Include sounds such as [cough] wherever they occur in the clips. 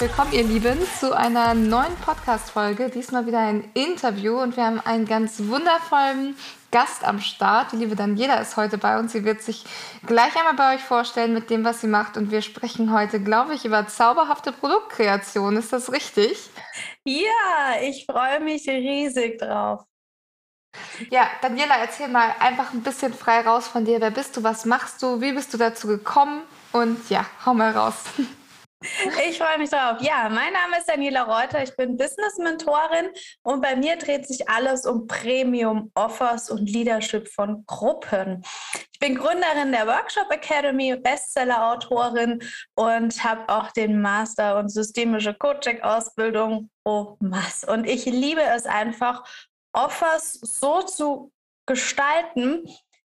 Willkommen, ihr Lieben, zu einer neuen Podcast-Folge. Diesmal wieder ein Interview und wir haben einen ganz wundervollen Gast am Start. Die liebe Daniela ist heute bei uns. Sie wird sich gleich einmal bei euch vorstellen mit dem, was sie macht. Und wir sprechen heute, glaube ich, über zauberhafte Produktkreation. Ist das richtig? Ja, ich freue mich riesig drauf. Ja, Daniela, erzähl mal einfach ein bisschen frei raus von dir. Wer bist du? Was machst du? Wie bist du dazu gekommen? Und ja, hau mal raus. [laughs] Ich freue mich drauf. Ja, mein Name ist Daniela Reuter. Ich bin Business-Mentorin und bei mir dreht sich alles um Premium-Offers und Leadership von Gruppen. Ich bin Gründerin der Workshop Academy, Bestseller-Autorin und habe auch den Master und systemische Coaching-Ausbildung. Oh, was. Und ich liebe es einfach, Offers so zu gestalten,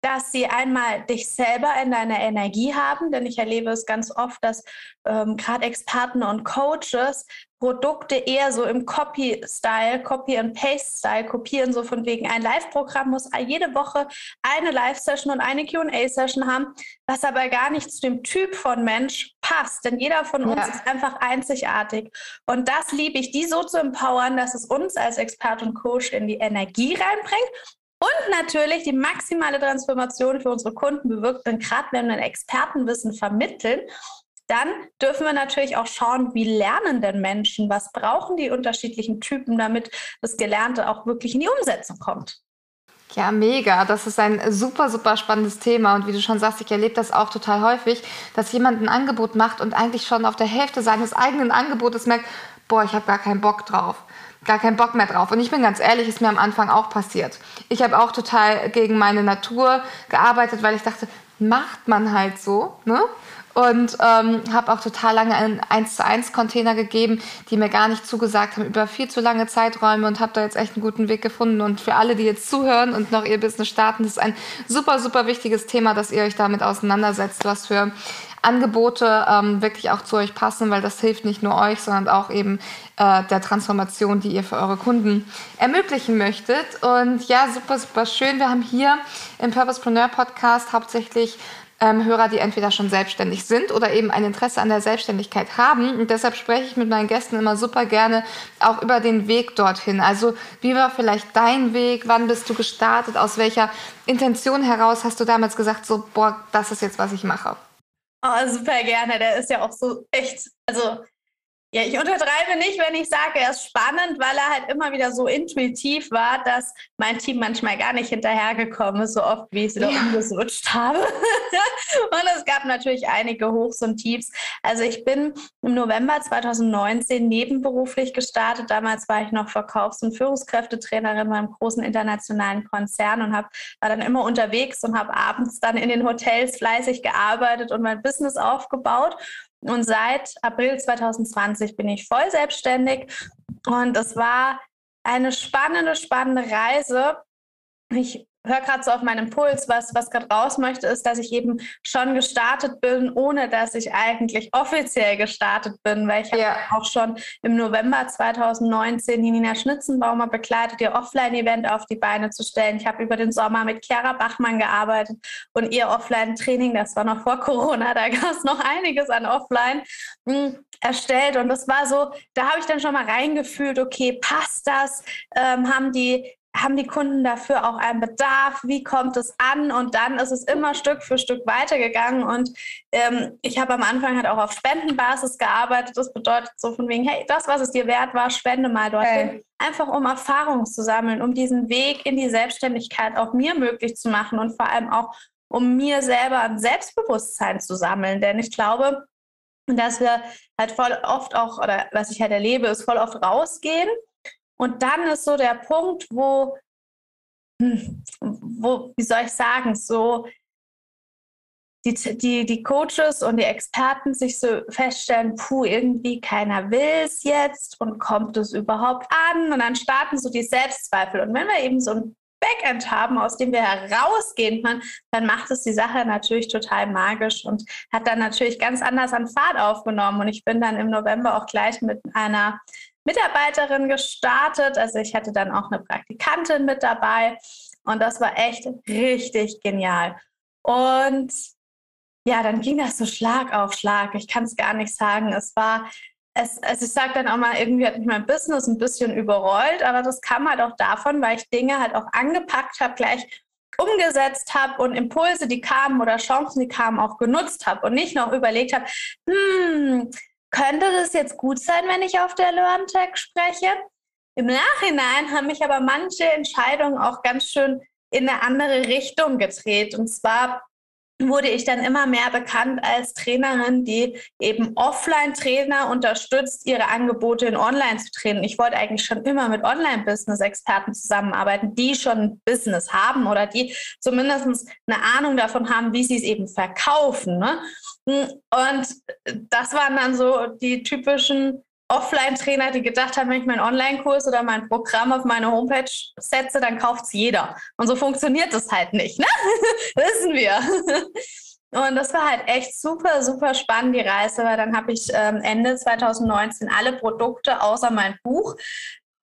dass sie einmal dich selber in deiner Energie haben, denn ich erlebe es ganz oft, dass ähm, gerade Experten und Coaches Produkte eher so im Copy-Style, Copy-and-Paste-Style kopieren, so von wegen ein Live-Programm muss jede Woche eine Live-Session und eine QA-Session haben, was aber gar nicht zu dem Typ von Mensch passt, denn jeder von uns ja. ist einfach einzigartig. Und das liebe ich, die so zu empowern, dass es uns als Expert und Coach in die Energie reinbringt und natürlich die maximale Transformation für unsere Kunden bewirkt. Denn gerade wenn wir ein Expertenwissen vermitteln, dann dürfen wir natürlich auch schauen, wie lernen denn Menschen, was brauchen die unterschiedlichen Typen, damit das Gelernte auch wirklich in die Umsetzung kommt. Ja, mega. Das ist ein super, super spannendes Thema. Und wie du schon sagst, ich erlebe das auch total häufig, dass jemand ein Angebot macht und eigentlich schon auf der Hälfte seines eigenen Angebotes merkt, boah, ich habe gar keinen Bock drauf gar keinen Bock mehr drauf. Und ich bin ganz ehrlich, ist mir am Anfang auch passiert. Ich habe auch total gegen meine Natur gearbeitet, weil ich dachte, macht man halt so, ne? Und ähm, habe auch total lange einen 1 zu 1 Container gegeben, die mir gar nicht zugesagt haben über viel zu lange Zeiträume und habe da jetzt echt einen guten Weg gefunden. Und für alle, die jetzt zuhören und noch ihr Business starten, das ist ein super, super wichtiges Thema, dass ihr euch damit auseinandersetzt, was für Angebote ähm, wirklich auch zu euch passen, weil das hilft nicht nur euch, sondern auch eben äh, der Transformation, die ihr für eure Kunden ermöglichen möchtet. Und ja, super, super schön. Wir haben hier im Purposepreneur Podcast hauptsächlich ähm, Hörer, die entweder schon selbstständig sind oder eben ein Interesse an der Selbstständigkeit haben. Und deshalb spreche ich mit meinen Gästen immer super gerne auch über den Weg dorthin. Also wie war vielleicht dein Weg? Wann bist du gestartet? Aus welcher Intention heraus hast du damals gesagt, so, boah, das ist jetzt, was ich mache? Oh, super gerne. Der ist ja auch so echt, also ja, ich untertreibe nicht, wenn ich sage, er ist spannend, weil er halt immer wieder so intuitiv war, dass mein Team manchmal gar nicht hinterhergekommen ist, so oft wie ich es wieder ja. umgeswitcht habe. [laughs] und es gab natürlich einige Hochs und Tiefs. Also ich bin im November 2019 nebenberuflich gestartet. Damals war ich noch Verkaufs- und Führungskräftetrainerin beim großen internationalen Konzern und hab, war dann immer unterwegs und habe abends dann in den Hotels fleißig gearbeitet und mein Business aufgebaut. Und seit April 2020 bin ich voll selbstständig. Und es war eine spannende, spannende Reise. Ich höre gerade so auf meinen Puls, was, was gerade raus möchte, ist, dass ich eben schon gestartet bin, ohne dass ich eigentlich offiziell gestartet bin, weil ich habe ja. auch schon im November 2019 die Nina Schnitzenbaumer begleitet, ihr Offline-Event auf die Beine zu stellen. Ich habe über den Sommer mit Chiara Bachmann gearbeitet und ihr Offline-Training, das war noch vor Corona, da gab es noch einiges an Offline mh, hm, erstellt und das war so, da habe ich dann schon mal reingefühlt, okay, passt das? Ähm, haben die haben die Kunden dafür auch einen Bedarf? Wie kommt es an? Und dann ist es immer Stück für Stück weitergegangen. Und ähm, ich habe am Anfang halt auch auf Spendenbasis gearbeitet. Das bedeutet so von wegen, hey, das, was es dir wert war, spende mal dorthin. Okay. Einfach um Erfahrung zu sammeln, um diesen Weg in die Selbstständigkeit auch mir möglich zu machen und vor allem auch um mir selber ein Selbstbewusstsein zu sammeln. Denn ich glaube, dass wir halt voll oft auch, oder was ich halt erlebe, ist voll oft rausgehen und dann ist so der Punkt, wo, hm, wo wie soll ich sagen, so die, die, die Coaches und die Experten sich so feststellen, puh, irgendwie keiner will es jetzt und kommt es überhaupt an? Und dann starten so die Selbstzweifel. Und wenn wir eben so ein Backend haben, aus dem wir herausgehen können, dann macht es die Sache natürlich total magisch und hat dann natürlich ganz anders an Fahrt aufgenommen. Und ich bin dann im November auch gleich mit einer Mitarbeiterin gestartet. Also ich hatte dann auch eine Praktikantin mit dabei und das war echt richtig genial. Und ja, dann ging das so Schlag auf Schlag. Ich kann es gar nicht sagen. Es war, es, also ich sage dann auch mal, irgendwie hat mich mein Business ein bisschen überrollt, aber das kam halt auch davon, weil ich Dinge halt auch angepackt habe, gleich umgesetzt habe und Impulse, die kamen oder Chancen, die kamen, auch genutzt habe und nicht noch überlegt habe, hm, könnte das jetzt gut sein, wenn ich auf der LearnTech spreche? Im Nachhinein haben mich aber manche Entscheidungen auch ganz schön in eine andere Richtung gedreht. Und zwar wurde ich dann immer mehr bekannt als Trainerin, die eben Offline-Trainer unterstützt, ihre Angebote in Online zu trainen. Ich wollte eigentlich schon immer mit Online-Business-Experten zusammenarbeiten, die schon ein Business haben oder die zumindest eine Ahnung davon haben, wie sie es eben verkaufen. Ne? Und das waren dann so die typischen Offline-Trainer, die gedacht haben, wenn ich meinen Online-Kurs oder mein Programm auf meine Homepage setze, dann kauft es jeder. Und so funktioniert das halt nicht, ne? [laughs] Wissen wir. Und das war halt echt super, super spannend, die Reise, weil dann habe ich ähm, Ende 2019 alle Produkte außer mein Buch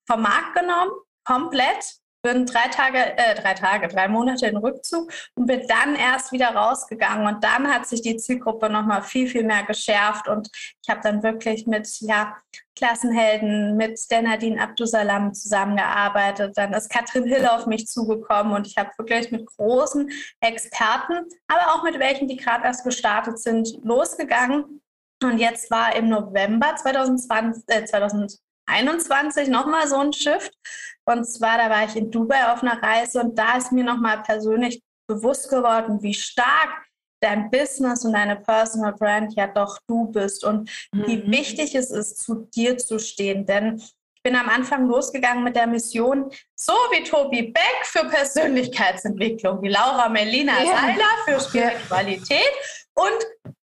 vom Markt genommen, komplett bin drei Tage, äh, drei Tage, drei Monate in Rückzug und bin dann erst wieder rausgegangen. Und dann hat sich die Zielgruppe nochmal viel, viel mehr geschärft. Und ich habe dann wirklich mit ja, Klassenhelden, mit der Nadine Abdusalam zusammengearbeitet. Dann ist Katrin Hill auf mich zugekommen und ich habe wirklich mit großen Experten, aber auch mit welchen, die gerade erst gestartet sind, losgegangen. Und jetzt war im November 2020, äh, 2021 nochmal so ein Shift. Und zwar, da war ich in Dubai auf einer Reise und da ist mir nochmal persönlich bewusst geworden, wie stark dein Business und deine Personal Brand ja doch du bist und mhm. wie wichtig es ist, zu dir zu stehen. Denn ich bin am Anfang losgegangen mit der Mission, so wie Tobi Beck für Persönlichkeitsentwicklung, wie Laura Melina ja. Seiler für Spiritualität und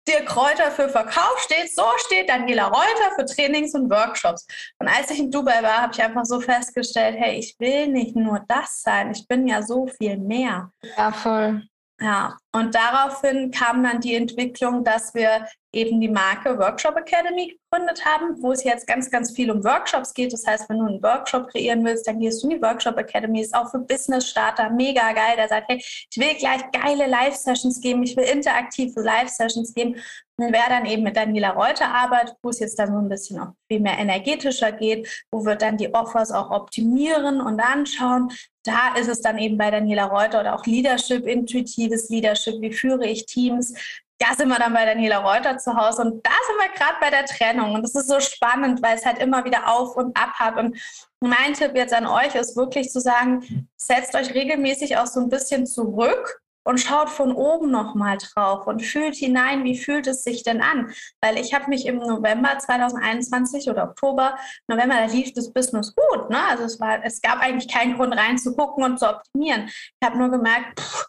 Dirk Kräuter für Verkauf steht, so steht Daniela Reuter für Trainings und Workshops. Und als ich in Dubai war, habe ich einfach so festgestellt, hey, ich will nicht nur das sein, ich bin ja so viel mehr. Ja, voll. Ja, und daraufhin kam dann die Entwicklung, dass wir eben die Marke Workshop Academy gegründet haben, wo es jetzt ganz, ganz viel um Workshops geht. Das heißt, wenn du einen Workshop kreieren willst, dann gehst du in die Workshop Academy. Ist auch für Business-Starter mega geil. Der sagt, hey, ich will gleich geile Live-Sessions geben, ich will interaktive Live-Sessions geben. Wer dann eben mit Daniela Reuter arbeitet, wo es jetzt dann so ein bisschen auch viel mehr energetischer geht, wo wir dann die Offers auch optimieren und anschauen. Da ist es dann eben bei Daniela Reuter oder auch Leadership, intuitives Leadership, wie führe ich Teams, da sind wir dann bei Daniela Reuter zu Hause und da sind wir gerade bei der Trennung. Und das ist so spannend, weil es halt immer wieder auf und ab hat. Und mein Tipp jetzt an euch ist wirklich zu sagen, setzt euch regelmäßig auch so ein bisschen zurück und schaut von oben nochmal drauf und fühlt hinein, wie fühlt es sich denn an? Weil ich habe mich im November 2021 oder Oktober, November, da lief das Business gut. Ne? Also es, war, es gab eigentlich keinen Grund reinzugucken und zu optimieren. Ich habe nur gemerkt, pff,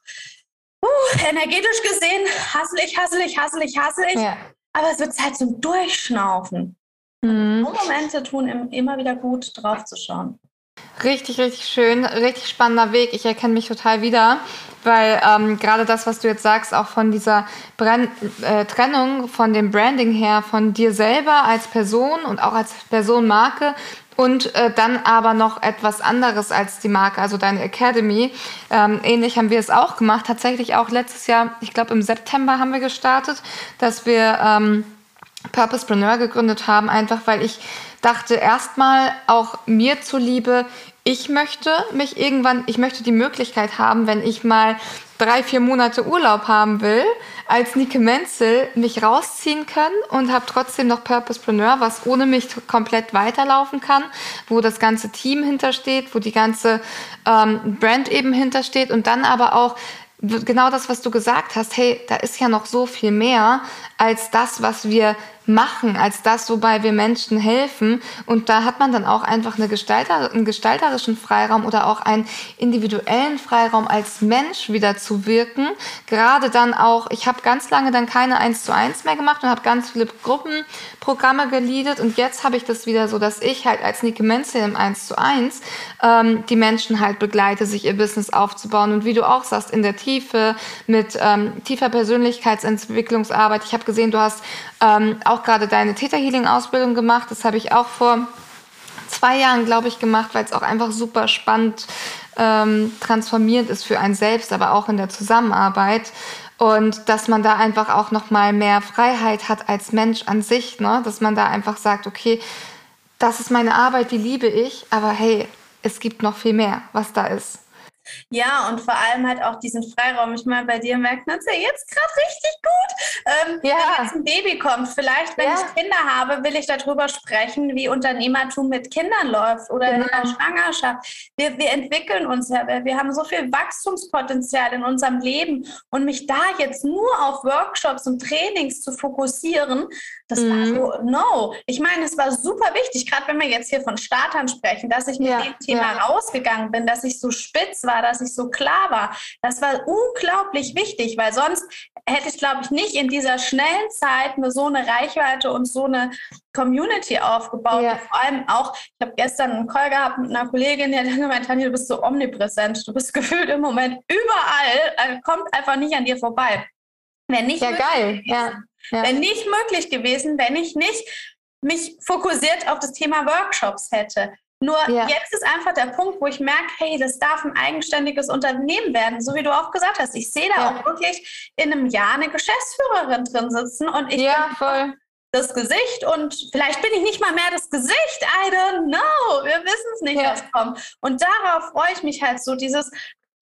uh, energetisch gesehen, hasselig, hasselig, hasselig, hasselig. Ja. Aber es wird Zeit zum Durchschnaufen. Mhm. Momente tun immer wieder gut, drauf zu schauen. Richtig, richtig schön, richtig spannender Weg. Ich erkenne mich total wieder, weil ähm, gerade das, was du jetzt sagst, auch von dieser Brenn äh, Trennung von dem Branding her, von dir selber als Person und auch als Personenmarke und äh, dann aber noch etwas anderes als die Marke, also deine Academy. Ähm, ähnlich haben wir es auch gemacht. Tatsächlich auch letztes Jahr, ich glaube im September haben wir gestartet, dass wir ähm, Purposepreneur gegründet haben, einfach weil ich dachte erstmal auch mir zuliebe, ich möchte mich irgendwann, ich möchte die Möglichkeit haben, wenn ich mal drei, vier Monate Urlaub haben will, als Nike Menzel mich rausziehen können und habe trotzdem noch Purposepreneur, was ohne mich komplett weiterlaufen kann, wo das ganze Team hintersteht, wo die ganze ähm, Brand eben hintersteht und dann aber auch genau das, was du gesagt hast, hey, da ist ja noch so viel mehr als das, was wir machen, als das, wobei wir Menschen helfen. Und da hat man dann auch einfach eine Gestalter, einen gestalterischen Freiraum oder auch einen individuellen Freiraum als Mensch wieder zu wirken. Gerade dann auch, ich habe ganz lange dann keine 1 zu 1 mehr gemacht und habe ganz viele Gruppenprogramme geleadet. Und jetzt habe ich das wieder so, dass ich halt als Nike Menzel im 1 zu 1 ähm, die Menschen halt begleite, sich ihr Business aufzubauen. Und wie du auch sagst, in der Tiefe, mit ähm, tiefer Persönlichkeitsentwicklungsarbeit. Ich habe gesehen, du hast ähm, auch gerade deine Theta Healing Ausbildung gemacht. Das habe ich auch vor zwei Jahren, glaube ich, gemacht, weil es auch einfach super spannend ähm, transformierend ist für einen selbst, aber auch in der Zusammenarbeit. Und dass man da einfach auch noch mal mehr Freiheit hat als Mensch an sich, ne? dass man da einfach sagt, okay, das ist meine Arbeit, die liebe ich, aber hey, es gibt noch viel mehr, was da ist. Ja, und vor allem halt auch diesen Freiraum. Ich meine, bei dir merkt man es ja jetzt gerade richtig gut. Ähm, ja. Wenn jetzt ein Baby kommt, vielleicht, wenn ja. ich Kinder habe, will ich darüber sprechen, wie Unternehmertum mit Kindern läuft oder genau. in der Schwangerschaft. Wir, wir entwickeln uns ja, wir haben so viel Wachstumspotenzial in unserem Leben. Und mich da jetzt nur auf Workshops und Trainings zu fokussieren, das mhm. war so, no. Ich meine, es war super wichtig, gerade wenn wir jetzt hier von Startern sprechen, dass ich mit ja, dem Thema ja. rausgegangen bin, dass ich so spitz war, dass ich so klar war. Das war unglaublich wichtig, weil sonst hätte ich, glaube ich, nicht in dieser schnellen Zeit mir so eine Reichweite und so eine Community aufgebaut. Ja. Vor allem auch, ich habe gestern einen Call gehabt mit einer Kollegin, die hat dann gemeint, Tanja, du bist so omnipräsent. Du bist [laughs] gefühlt im Moment überall, also kommt einfach nicht an dir vorbei. Wenn nicht ja, geil. Ja. Ja. Wäre nicht möglich gewesen, wenn ich nicht mich fokussiert auf das Thema Workshops hätte. Nur ja. jetzt ist einfach der Punkt, wo ich merke, hey, das darf ein eigenständiges Unternehmen werden, so wie du auch gesagt hast. Ich sehe da ja. auch wirklich in einem Jahr eine Geschäftsführerin drin sitzen und ich ja, voll. das Gesicht und vielleicht bin ich nicht mal mehr das Gesicht. I don't know. Wir wissen es nicht, was kommt. Und darauf freue ich mich halt so, dieses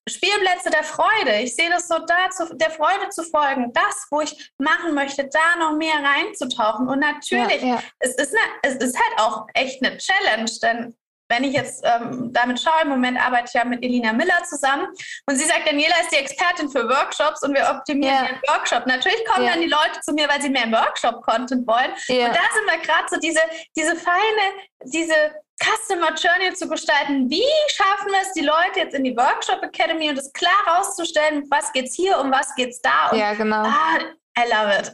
Spielplätze der Freude. Ich sehe das so da, zu, der Freude zu folgen, das, wo ich machen möchte, da noch mehr reinzutauchen. Und natürlich, ja, ja. Es, ist eine, es ist halt auch echt eine Challenge, denn wenn ich jetzt ähm, damit schaue, im Moment arbeite ich ja mit Elina Miller zusammen und sie sagt, Daniela ist die Expertin für Workshops und wir optimieren ja. den Workshop. Natürlich kommen ja. dann die Leute zu mir, weil sie mehr Workshop-Content wollen. Ja. Und da sind wir gerade so diese, diese feine, diese Customer Journey zu gestalten. Wie schaffen wir es, die Leute jetzt in die Workshop Academy und es klar rauszustellen, was geht's hier, um was geht's da? Und ja, genau. Ah, I love it.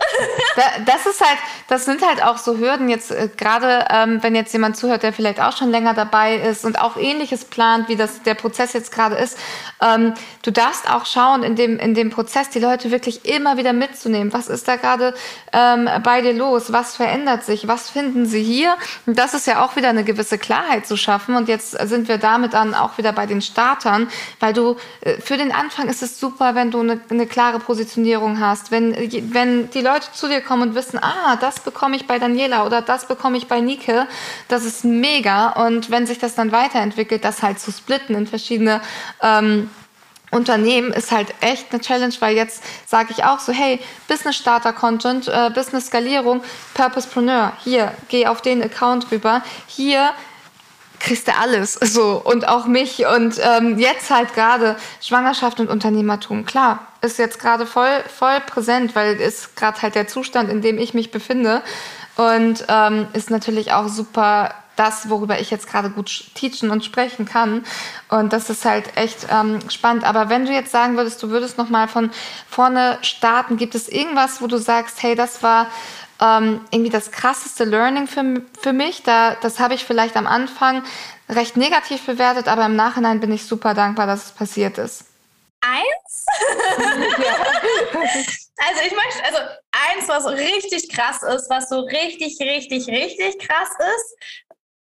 [laughs] das ist halt, das sind halt auch so Hürden jetzt äh, gerade, ähm, wenn jetzt jemand zuhört, der vielleicht auch schon länger dabei ist und auch Ähnliches plant, wie das der Prozess jetzt gerade ist. Ähm, du darfst auch schauen in dem in dem Prozess die Leute wirklich immer wieder mitzunehmen. Was ist da gerade ähm, bei dir los? Was verändert sich? Was finden sie hier? Und das ist ja auch wieder eine gewisse Klarheit zu schaffen. Und jetzt sind wir damit dann auch wieder bei den Startern, weil du äh, für den Anfang ist es super, wenn du eine, eine klare Positionierung hast, wenn wenn die Leute zu dir kommen und wissen, ah, das bekomme ich bei Daniela oder das bekomme ich bei Nike, das ist mega. Und wenn sich das dann weiterentwickelt, das halt zu splitten in verschiedene ähm, Unternehmen ist halt echt eine Challenge, weil jetzt sage ich auch so, hey, Business Starter Content, äh, Business Skalierung, Purposepreneur, hier, geh auf den Account rüber, hier kriegst du alles. So und auch mich. Und ähm, jetzt halt gerade Schwangerschaft und Unternehmertum. Klar ist jetzt gerade voll voll präsent weil ist gerade halt der Zustand in dem ich mich befinde. Und ähm, ist natürlich auch super das worüber ich jetzt gerade gut teachen und sprechen kann. Und das ist halt echt ähm, spannend. Aber wenn du jetzt sagen würdest du würdest noch mal von vorne starten gibt es irgendwas wo du sagst hey das war ähm, irgendwie das krasseste Learning für, für mich. Da, das habe ich vielleicht am Anfang recht negativ bewertet, aber im Nachhinein bin ich super dankbar, dass es passiert ist. Eins? [laughs] also ich möchte, also eins, was richtig krass ist, was so richtig, richtig, richtig krass ist,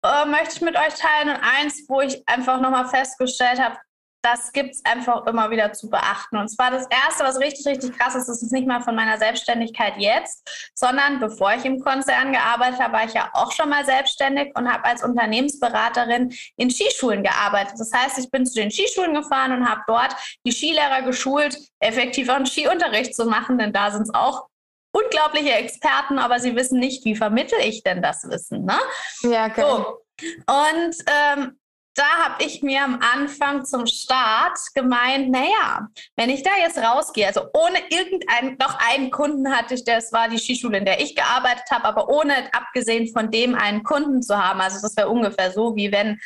äh, möchte ich mit euch teilen. Und eins, wo ich einfach nochmal festgestellt habe, das gibt es einfach immer wieder zu beachten. Und zwar das Erste, was richtig, richtig krass ist, ist es nicht mal von meiner Selbstständigkeit jetzt, sondern bevor ich im Konzern gearbeitet habe, war ich ja auch schon mal selbstständig und habe als Unternehmensberaterin in Skischulen gearbeitet. Das heißt, ich bin zu den Skischulen gefahren und habe dort die Skilehrer geschult, effektiveren Skiunterricht zu machen, denn da sind es auch unglaubliche Experten, aber sie wissen nicht, wie vermittel ich denn das Wissen. Ne? Ja, okay. So. Und ähm, da habe ich mir am Anfang zum Start gemeint, naja, wenn ich da jetzt rausgehe, also ohne irgendeinen, noch einen Kunden hatte ich, das war die Skischule, in der ich gearbeitet habe, aber ohne abgesehen von dem einen Kunden zu haben. Also das wäre ungefähr so, wie wenn,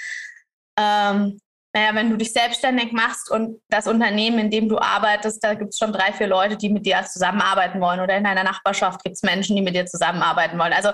ähm, naja, wenn du dich selbstständig machst und das Unternehmen, in dem du arbeitest, da gibt es schon drei, vier Leute, die mit dir zusammenarbeiten wollen oder in deiner Nachbarschaft gibt es Menschen, die mit dir zusammenarbeiten wollen. Also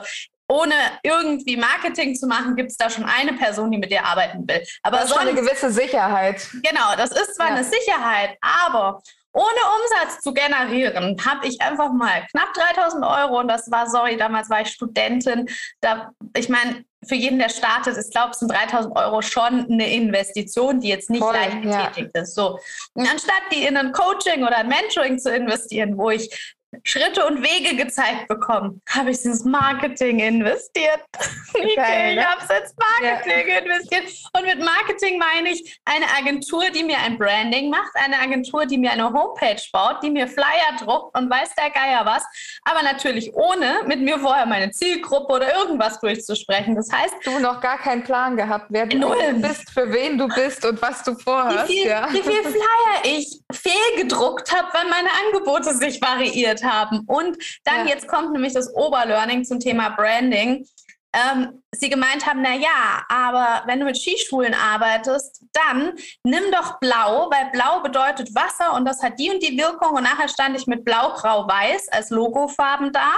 ohne irgendwie Marketing zu machen, gibt es da schon eine Person, die mit dir arbeiten will. Aber das ist sonst, schon eine gewisse Sicherheit. Genau, das ist zwar ja. eine Sicherheit, aber ohne Umsatz zu generieren, habe ich einfach mal knapp 3000 Euro und das war, sorry, damals war ich Studentin. Da, ich meine, für jeden, der startet, ich glaube, sind 3000 Euro schon eine Investition, die jetzt nicht Voll, leicht getätigt ja. ist. So. Und anstatt die in ein Coaching oder ein Mentoring zu investieren, wo ich Schritte und Wege gezeigt bekommen, habe ich ins Marketing investiert. [laughs] Okay, ich habe ins Marketing ja. investiert. Und mit Marketing meine ich eine Agentur, die mir ein Branding macht, eine Agentur, die mir eine Homepage baut, die mir Flyer druckt und weiß der Geier was. Aber natürlich ohne mit mir vorher meine Zielgruppe oder irgendwas durchzusprechen. Das heißt, du noch gar keinen Plan gehabt, wer du bist, für wen du bist und was du vorhast. Wie viel, ja. wie viel Flyer ich fehlgedruckt habe, weil meine Angebote sich variiert haben. Und dann ja. jetzt kommt nämlich das Oberlearning zum Thema Branding. Ähm, sie gemeint haben, na ja, aber wenn du mit Skischulen arbeitest, dann nimm doch Blau, weil Blau bedeutet Wasser und das hat die und die Wirkung. Und nachher stand ich mit Blau, Grau, Weiß als Logofarben da.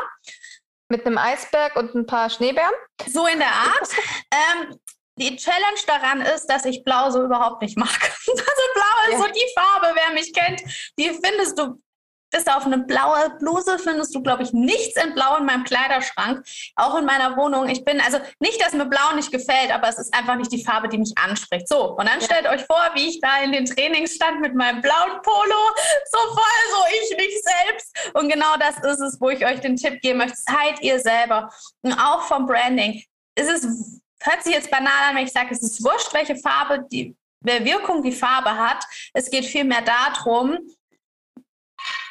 Mit einem Eisberg und ein paar Schneebären? So in der Art. [laughs] ähm, die Challenge daran ist, dass ich Blau so überhaupt nicht mag. [laughs] Also Blau ist ja. so die Farbe, wer mich kennt, die findest du bis auf eine blaue Bluse findest du, glaube ich, nichts in Blau in meinem Kleiderschrank, auch in meiner Wohnung. Ich bin, also nicht, dass mir Blau nicht gefällt, aber es ist einfach nicht die Farbe, die mich anspricht. So, und dann ja. stellt euch vor, wie ich da in den Trainings stand mit meinem blauen Polo, so voll, so ich nicht selbst. Und genau das ist es, wo ich euch den Tipp geben möchte. Seid ihr selber. Und auch vom Branding. Es ist, hört sich jetzt banal an, wenn ich sage, es ist wurscht, welche Farbe die, Wirkung die Farbe hat. Es geht vielmehr darum,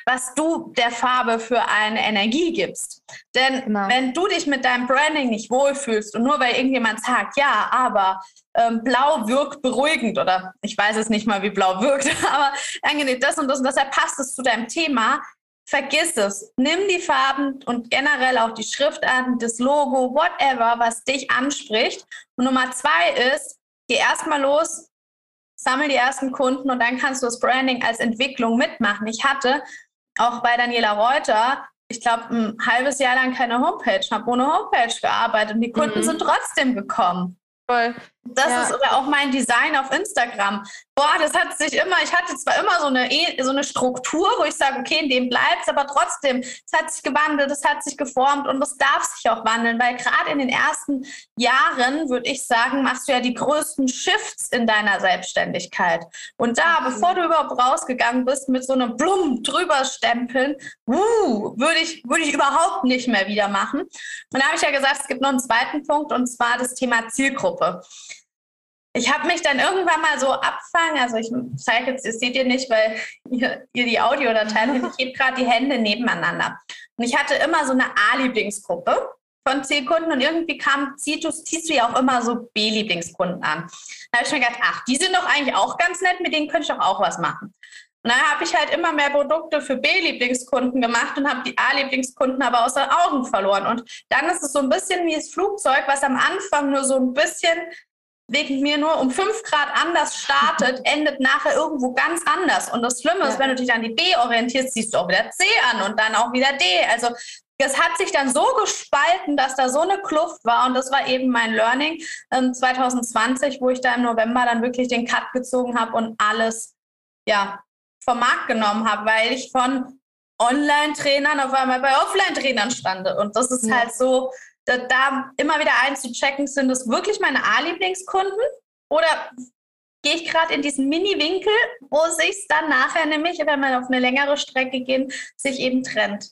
was du der Farbe für eine Energie gibst. Denn genau. wenn du dich mit deinem Branding nicht wohlfühlst und nur weil irgendjemand sagt, ja, aber ähm, blau wirkt beruhigend oder ich weiß es nicht mal, wie blau wirkt, [laughs] aber angenehm das und das und deshalb passt es zu deinem Thema, vergiss es. Nimm die Farben und generell auch die Schriftarten, das Logo, whatever, was dich anspricht. Und Nummer zwei ist, geh erstmal los, sammel die ersten Kunden und dann kannst du das Branding als Entwicklung mitmachen. Ich hatte auch bei Daniela Reuter, ich glaube, ein halbes Jahr lang keine Homepage, habe ohne Homepage gearbeitet und die Kunden mhm. sind trotzdem gekommen. Voll. Das ja. ist auch mein Design auf Instagram. Boah, das hat sich immer, ich hatte zwar immer so eine, e, so eine Struktur, wo ich sage, okay, in dem bleibt es, aber trotzdem, es hat sich gewandelt, es hat sich geformt und es darf sich auch wandeln, weil gerade in den ersten Jahren, würde ich sagen, machst du ja die größten Shifts in deiner Selbstständigkeit. Und da, mhm. bevor du überhaupt rausgegangen bist, mit so einem Blum drüber stempeln, uh, würde ich, würde ich überhaupt nicht mehr wieder machen. Und da habe ich ja gesagt, es gibt noch einen zweiten Punkt und zwar das Thema Zielgruppe ich habe mich dann irgendwann mal so abfangen, also ich zeige jetzt, das seht ihr nicht, weil ihr, ihr die Audiodatei habt, ich hebe gerade die Hände nebeneinander. Und ich hatte immer so eine A-Lieblingsgruppe von C-Kunden und irgendwie kam, ziehst du, ja auch immer so B-Lieblingskunden an. Da habe ich mir gedacht, ach, die sind doch eigentlich auch ganz nett, mit denen könnte ich doch auch was machen. Und dann habe ich halt immer mehr Produkte für B-Lieblingskunden gemacht und habe die A-Lieblingskunden aber aus den Augen verloren. Und dann ist es so ein bisschen wie das Flugzeug, was am Anfang nur so ein bisschen wegen mir nur um fünf Grad anders startet, [laughs] endet nachher irgendwo ganz anders. Und das Schlimme ja. ist, wenn du dich an die B orientierst, siehst du auch wieder C an und dann auch wieder D. Also es hat sich dann so gespalten, dass da so eine Kluft war. Und das war eben mein Learning ähm, 2020, wo ich da im November dann wirklich den Cut gezogen habe und alles ja, vom Markt genommen habe, weil ich von Online-Trainern auf einmal bei Offline-Trainern stande. Und das ist ja. halt so, da, da immer wieder einzuchecken, sind das wirklich meine A-Lieblingskunden oder gehe ich gerade in diesen Mini-Winkel, wo sich dann nachher nämlich, wenn man auf eine längere Strecke geht, sich eben trennt.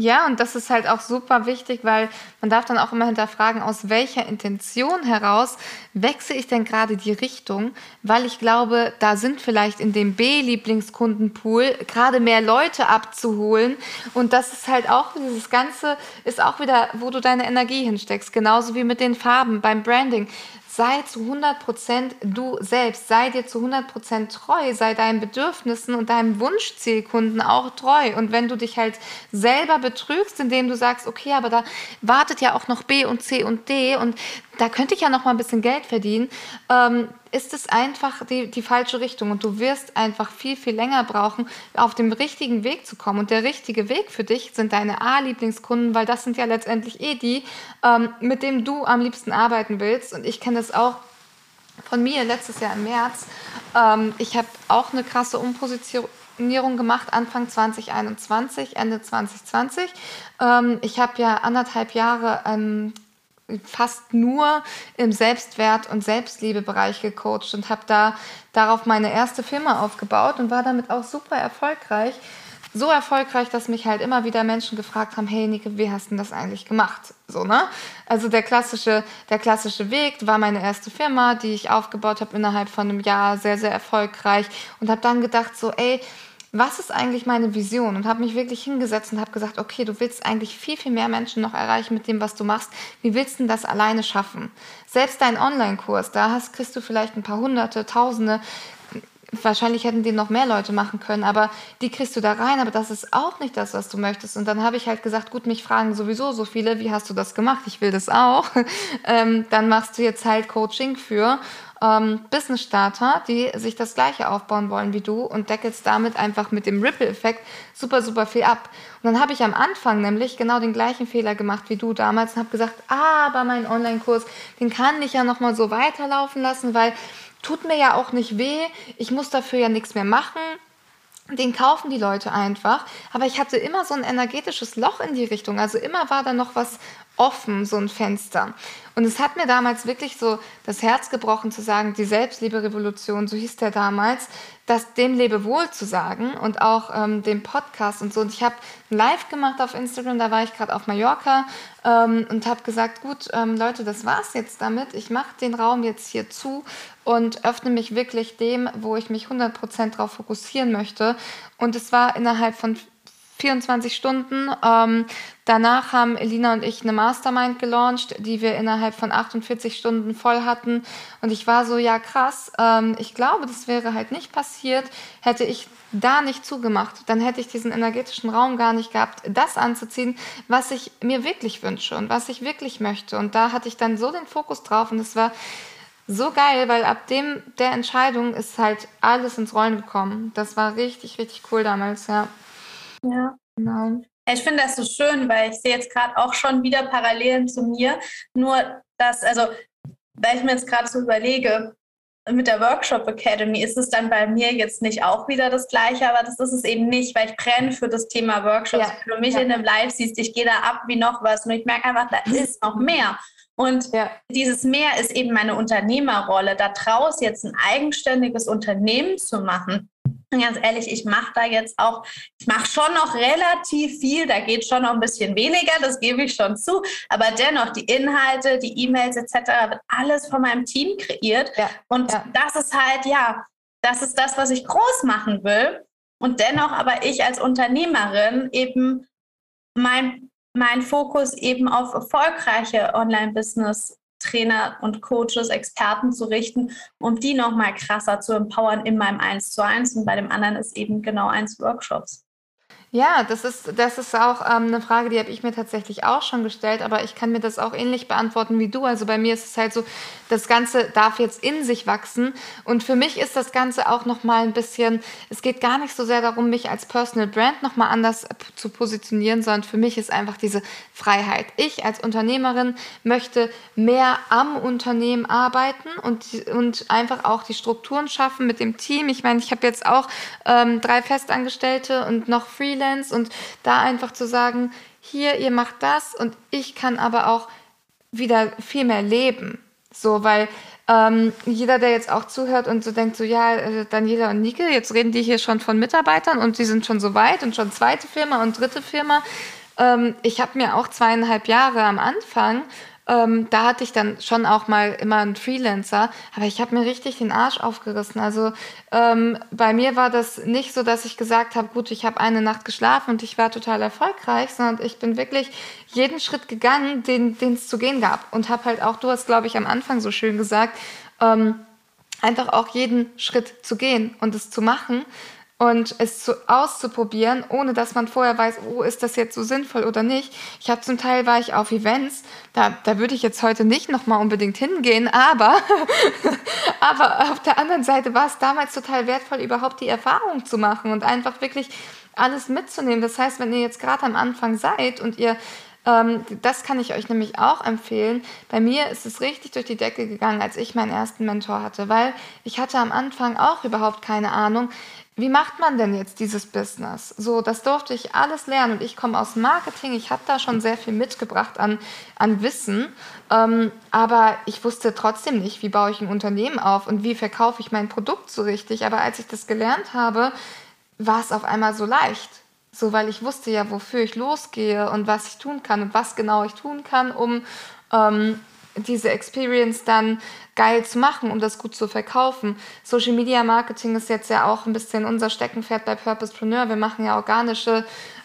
Ja, und das ist halt auch super wichtig, weil man darf dann auch immer hinterfragen, aus welcher Intention heraus wechsle ich denn gerade die Richtung, weil ich glaube, da sind vielleicht in dem B-Lieblingskundenpool gerade mehr Leute abzuholen. Und das ist halt auch, dieses Ganze ist auch wieder, wo du deine Energie hinsteckst, genauso wie mit den Farben beim Branding sei zu 100% du selbst, sei dir zu 100% treu, sei deinen Bedürfnissen und deinem Wunschzielkunden auch treu. Und wenn du dich halt selber betrügst, indem du sagst, okay, aber da wartet ja auch noch B und C und D und da könnte ich ja noch mal ein bisschen Geld verdienen, ähm, ist es einfach die, die falsche Richtung und du wirst einfach viel, viel länger brauchen, auf dem richtigen Weg zu kommen. Und der richtige Weg für dich sind deine A-Lieblingskunden, weil das sind ja letztendlich eh die, ähm, mit denen du am liebsten arbeiten willst. Und ich kenne das auch von mir letztes Jahr im März. Ähm, ich habe auch eine krasse Umpositionierung gemacht, Anfang 2021, Ende 2020. Ähm, ich habe ja anderthalb Jahre ähm, fast nur im Selbstwert- und Selbstliebebereich gecoacht und habe da darauf meine erste Firma aufgebaut und war damit auch super erfolgreich. So erfolgreich, dass mich halt immer wieder Menschen gefragt haben, hey Nike, wie hast du das eigentlich gemacht? So, ne? Also der klassische, der klassische Weg war meine erste Firma, die ich aufgebaut habe innerhalb von einem Jahr, sehr, sehr erfolgreich und habe dann gedacht so, ey, was ist eigentlich meine Vision? Und habe mich wirklich hingesetzt und habe gesagt, okay, du willst eigentlich viel, viel mehr Menschen noch erreichen mit dem, was du machst. Wie willst du das alleine schaffen? Selbst dein Online-Kurs, da hast, kriegst du vielleicht ein paar hunderte, tausende. Wahrscheinlich hätten die noch mehr Leute machen können, aber die kriegst du da rein, aber das ist auch nicht das, was du möchtest. Und dann habe ich halt gesagt, gut, mich fragen sowieso so viele, wie hast du das gemacht? Ich will das auch. [laughs] ähm, dann machst du jetzt halt Coaching für ähm, Business-Starter, die sich das Gleiche aufbauen wollen wie du und deckelst damit einfach mit dem Ripple-Effekt super, super viel ab. Und dann habe ich am Anfang nämlich genau den gleichen Fehler gemacht wie du damals und habe gesagt, ah, aber mein Online-Kurs, den kann ich ja nochmal so weiterlaufen lassen, weil tut mir ja auch nicht weh, ich muss dafür ja nichts mehr machen den kaufen die Leute einfach. Aber ich hatte immer so ein energetisches Loch in die Richtung. Also immer war da noch was offen, so ein Fenster. Und es hat mir damals wirklich so das Herz gebrochen zu sagen, die Selbstliebe-Revolution, so hieß der damals, das dem Lebewohl zu sagen und auch ähm, dem Podcast und so. Und ich habe ein Live gemacht auf Instagram, da war ich gerade auf Mallorca ähm, und habe gesagt, gut, ähm, Leute, das war's jetzt damit. Ich mache den Raum jetzt hier zu und öffne mich wirklich dem, wo ich mich 100% darauf fokussieren möchte. Und es war innerhalb von 24 Stunden. Ähm, danach haben Elina und ich eine Mastermind gelauncht, die wir innerhalb von 48 Stunden voll hatten. Und ich war so, ja krass, ähm, ich glaube, das wäre halt nicht passiert, hätte ich da nicht zugemacht. Dann hätte ich diesen energetischen Raum gar nicht gehabt, das anzuziehen, was ich mir wirklich wünsche und was ich wirklich möchte. Und da hatte ich dann so den Fokus drauf und es war so geil, weil ab dem der Entscheidung ist halt alles ins Rollen gekommen. Das war richtig, richtig cool damals, ja. Ja. Genau. Ich finde das so schön, weil ich sehe jetzt gerade auch schon wieder Parallelen zu mir. Nur, dass, also, weil ich mir jetzt gerade so überlege, mit der Workshop Academy ist es dann bei mir jetzt nicht auch wieder das Gleiche, aber das ist es eben nicht, weil ich brenne für das Thema Workshops. Ja. Für mich ja. in einem Live siehst, ich gehe da ab wie noch was und ich merke einfach, da ist noch mehr. Und ja. dieses Mehr ist eben meine Unternehmerrolle, da draus jetzt ein eigenständiges Unternehmen zu machen. Und ganz ehrlich, ich mache da jetzt auch, ich mache schon noch relativ viel, da geht schon noch ein bisschen weniger, das gebe ich schon zu, aber dennoch die Inhalte, die E-Mails etc. wird alles von meinem Team kreiert. Ja. Und ja. das ist halt, ja, das ist das, was ich groß machen will. Und dennoch aber ich als Unternehmerin eben mein, mein Fokus eben auf erfolgreiche Online-Business Trainer und Coaches, Experten zu richten, um die nochmal krasser zu empowern in meinem 1 zu 1 und bei dem anderen ist eben genau eins Workshops. Ja, das ist, das ist auch ähm, eine Frage, die habe ich mir tatsächlich auch schon gestellt, aber ich kann mir das auch ähnlich beantworten wie du. Also bei mir ist es halt so, das Ganze darf jetzt in sich wachsen und für mich ist das Ganze auch nochmal ein bisschen, es geht gar nicht so sehr darum, mich als Personal Brand nochmal anders zu positionieren, sondern für mich ist einfach diese Freiheit. Ich als Unternehmerin möchte mehr am Unternehmen arbeiten und, und einfach auch die Strukturen schaffen mit dem Team. Ich meine, ich habe jetzt auch ähm, drei Festangestellte und noch Freelance Freelance und da einfach zu sagen, hier, ihr macht das und ich kann aber auch wieder viel mehr leben. So, weil ähm, jeder, der jetzt auch zuhört und so denkt, so ja, äh, Daniela und Nike, jetzt reden die hier schon von Mitarbeitern und die sind schon so weit und schon zweite Firma und dritte Firma. Ähm, ich habe mir auch zweieinhalb Jahre am Anfang ähm, da hatte ich dann schon auch mal immer einen Freelancer, aber ich habe mir richtig den Arsch aufgerissen. Also ähm, bei mir war das nicht so, dass ich gesagt habe, gut, ich habe eine Nacht geschlafen und ich war total erfolgreich, sondern ich bin wirklich jeden Schritt gegangen, den es zu gehen gab und habe halt auch, du hast glaube ich am Anfang so schön gesagt, ähm, einfach auch jeden Schritt zu gehen und es zu machen und es zu, auszuprobieren, ohne dass man vorher weiß, oh, ist das jetzt so sinnvoll oder nicht. Ich habe zum Teil war ich auf Events, da, da würde ich jetzt heute nicht nochmal unbedingt hingehen, [laughs] aber, aber auf der anderen Seite war es damals total wertvoll, überhaupt die Erfahrung zu machen und einfach wirklich alles mitzunehmen. Das heißt, wenn ihr jetzt gerade am Anfang seid und ihr ähm, das kann ich euch nämlich auch empfehlen. Bei mir ist es richtig durch die Decke gegangen, als ich meinen ersten Mentor hatte, weil ich hatte am Anfang auch überhaupt keine Ahnung wie macht man denn jetzt dieses Business? So, das durfte ich alles lernen und ich komme aus Marketing. Ich habe da schon sehr viel mitgebracht an, an Wissen, ähm, aber ich wusste trotzdem nicht, wie baue ich ein Unternehmen auf und wie verkaufe ich mein Produkt so richtig. Aber als ich das gelernt habe, war es auf einmal so leicht. So, weil ich wusste ja, wofür ich losgehe und was ich tun kann und was genau ich tun kann, um ähm, diese Experience dann geil zu machen, um das gut zu verkaufen. Social Media Marketing ist jetzt ja auch ein bisschen unser Steckenpferd bei Purposepreneur. Wir machen ja organische,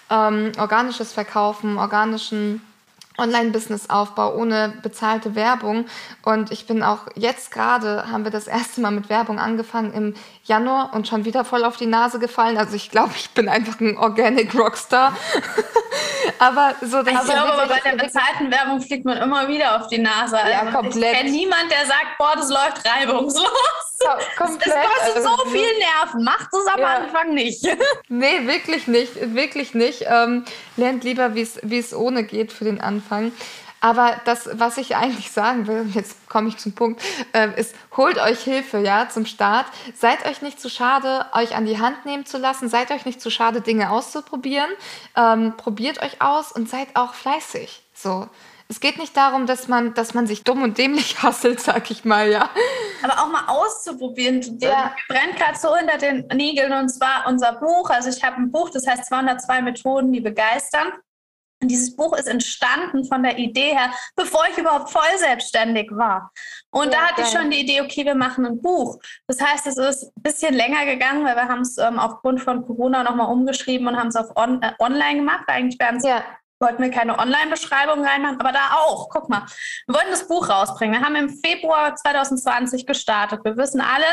ähm, organisches Verkaufen, organischen Online-Business-Aufbau ohne bezahlte Werbung. Und ich bin auch jetzt gerade, haben wir das erste Mal mit Werbung angefangen im Januar und schon wieder voll auf die Nase gefallen. Also ich glaube, ich bin einfach ein Organic Rockstar. [laughs] aber so das Ich glaube, aber bei der bezahlten Werbung fliegt man immer wieder auf die Nase. Also ja, komplett. Ich kenne niemanden, der sagt, boah, das läuft reibungslos. [laughs] Ja, komplett. Es kostet so also viel Nerven. Macht es am ja. Anfang nicht. [laughs] nee, wirklich nicht. Wirklich nicht. Ähm, lernt lieber, wie es ohne geht für den Anfang. Aber das, was ich eigentlich sagen will, [laughs] jetzt komme ich zum Punkt, äh, ist, holt euch Hilfe, ja, zum Start. Seid euch nicht zu schade, euch an die Hand nehmen zu lassen. Seid euch nicht zu schade, Dinge auszuprobieren. Ähm, probiert euch aus und seid auch fleißig. So. Es geht nicht darum, dass man, dass man sich dumm und dämlich [laughs] hasselt, sag ich mal, ja. Aber auch mal auszuprobieren. Der ja. brennt gerade so hinter den Nägeln und zwar unser Buch. Also ich habe ein Buch, das heißt 202 Methoden, die begeistern. Und dieses Buch ist entstanden von der Idee her, bevor ich überhaupt voll selbstständig war. Und ja, da hatte geil. ich schon die Idee, okay, wir machen ein Buch. Das heißt, es ist ein bisschen länger gegangen, weil wir haben es ähm, aufgrund von Corona nochmal umgeschrieben und haben es auf on, äh, online gemacht. Eigentlich wären es ja wollten wir keine Online-Beschreibung reinmachen, aber da auch. Guck mal, wir wollten das Buch rausbringen. Wir haben im Februar 2020 gestartet. Wir wissen alle,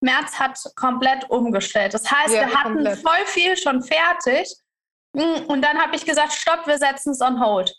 März hat komplett umgestellt. Das heißt, ja, wir hatten komplett. voll viel schon fertig und dann habe ich gesagt, stopp, wir setzen es on hold.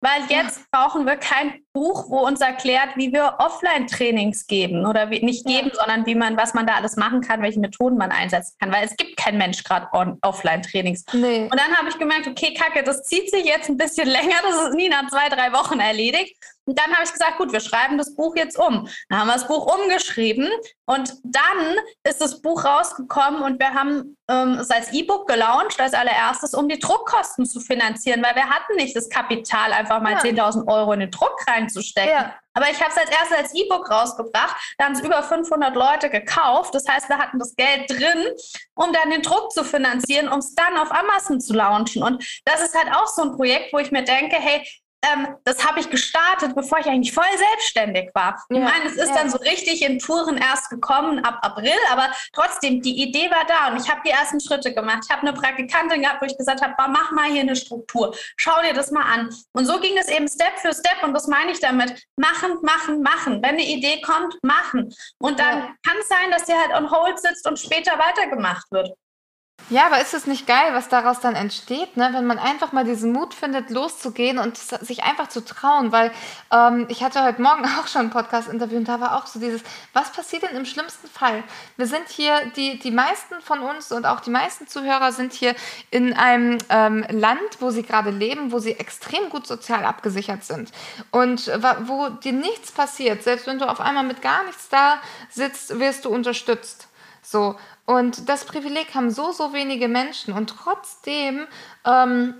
Weil jetzt brauchen wir kein Buch, wo uns erklärt, wie wir Offline-Trainings geben oder wie, nicht geben, ja. sondern wie man, was man da alles machen kann, welche Methoden man einsetzen kann, weil es gibt kein Mensch gerade Offline-Trainings. Nee. Und dann habe ich gemerkt, okay, Kacke, das zieht sich jetzt ein bisschen [laughs] länger, das ist nie nach zwei, drei Wochen erledigt. Und dann habe ich gesagt, gut, wir schreiben das Buch jetzt um. Dann haben wir das Buch umgeschrieben und dann ist das Buch rausgekommen und wir haben ähm, es als E-Book gelauncht, als allererstes, um die Druckkosten zu finanzieren, weil wir hatten nicht das Kapital, einfach mal ja. 10.000 Euro in den Druck reinzustecken. Ja. Aber ich habe es als erstes als E-Book rausgebracht. Da haben es über 500 Leute gekauft. Das heißt, wir hatten das Geld drin, um dann den Druck zu finanzieren, um es dann auf Amazon zu launchen. Und das ist halt auch so ein Projekt, wo ich mir denke, hey, ähm, das habe ich gestartet, bevor ich eigentlich voll selbstständig war. Ja, ich meine, es ist ja. dann so richtig in Touren erst gekommen ab April, aber trotzdem, die Idee war da und ich habe die ersten Schritte gemacht. Ich habe eine Praktikantin gehabt, wo ich gesagt habe, mach mal hier eine Struktur, schau dir das mal an. Und so ging es eben Step für Step und das meine ich damit, machen, machen, machen. Wenn eine Idee kommt, machen. Und dann ja. kann es sein, dass die halt on hold sitzt und später weitergemacht wird. Ja, aber ist es nicht geil, was daraus dann entsteht, ne? wenn man einfach mal diesen Mut findet, loszugehen und sich einfach zu trauen? Weil ähm, ich hatte heute Morgen [laughs] auch schon ein Podcast-Interview und da war auch so dieses, was passiert denn im schlimmsten Fall? Wir sind hier, die, die meisten von uns und auch die meisten Zuhörer sind hier in einem ähm, Land, wo sie gerade leben, wo sie extrem gut sozial abgesichert sind und wo dir nichts passiert. Selbst wenn du auf einmal mit gar nichts da sitzt, wirst du unterstützt. So, und das Privileg haben so, so wenige Menschen und trotzdem ähm,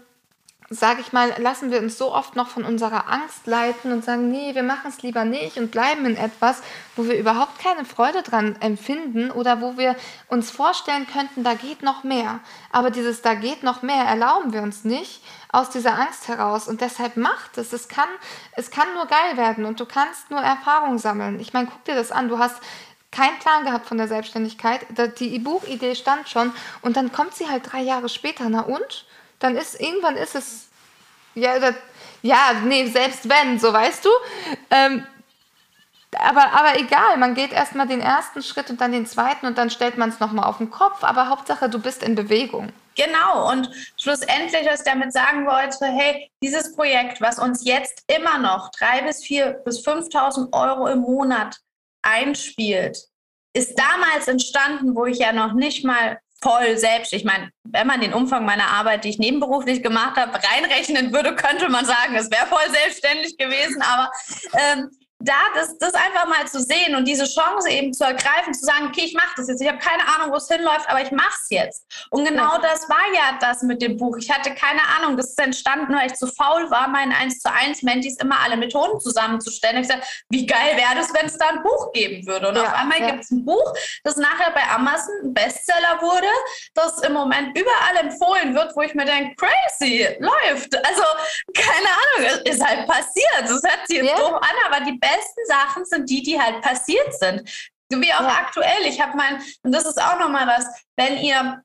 sage ich mal, lassen wir uns so oft noch von unserer Angst leiten und sagen, nee, wir machen es lieber nicht und bleiben in etwas, wo wir überhaupt keine Freude dran empfinden oder wo wir uns vorstellen könnten, da geht noch mehr. Aber dieses da geht noch mehr erlauben wir uns nicht aus dieser Angst heraus und deshalb macht es. Es kann, es kann nur geil werden und du kannst nur Erfahrung sammeln. Ich meine, guck dir das an, du hast keinen Plan gehabt von der Selbstständigkeit. Die Buchidee stand schon und dann kommt sie halt drei Jahre später. Na und? dann ist irgendwann ist es ja, das, ja, nee, selbst wenn, so weißt du. Ähm, aber, aber egal, man geht erstmal den ersten Schritt und dann den zweiten und dann stellt man es nochmal auf den Kopf. Aber Hauptsache, du bist in Bewegung. Genau, und schlussendlich, was ich damit sagen wollte, hey, dieses Projekt, was uns jetzt immer noch drei bis vier bis 5.000 Euro im Monat einspielt, ist damals entstanden, wo ich ja noch nicht mal voll selbst. Ich meine, wenn man den Umfang meiner Arbeit, die ich nebenberuflich gemacht habe, reinrechnen würde, könnte man sagen, es wäre voll selbstständig gewesen. Aber ähm, da das, das einfach mal zu sehen und diese Chance eben zu ergreifen, zu sagen, okay, ich mache das jetzt. Ich habe keine Ahnung, wo es hinläuft, aber ich mache es jetzt. Und genau das war ja das mit dem Buch. Ich hatte keine Ahnung, das ist entstanden, weil ich zu faul war, meinen 1 zu 1 Mentis immer alle Methoden zusammenzustellen. Ich sagte, wie geil wäre das, wenn es da ein Buch geben würde. Und ja, auf einmal ja. gibt es ein Buch, das nachher bei Amazon ein Bestseller wurde, das im Moment überall empfohlen wird, wo ich mir denke, crazy, läuft. Also, keine Ahnung, es ist halt passiert. Das hört sich jetzt ja. doof an, aber die besten Sachen sind die, die halt passiert sind. Wie auch ja. aktuell. Ich habe mein, und das ist auch nochmal was, wenn ihr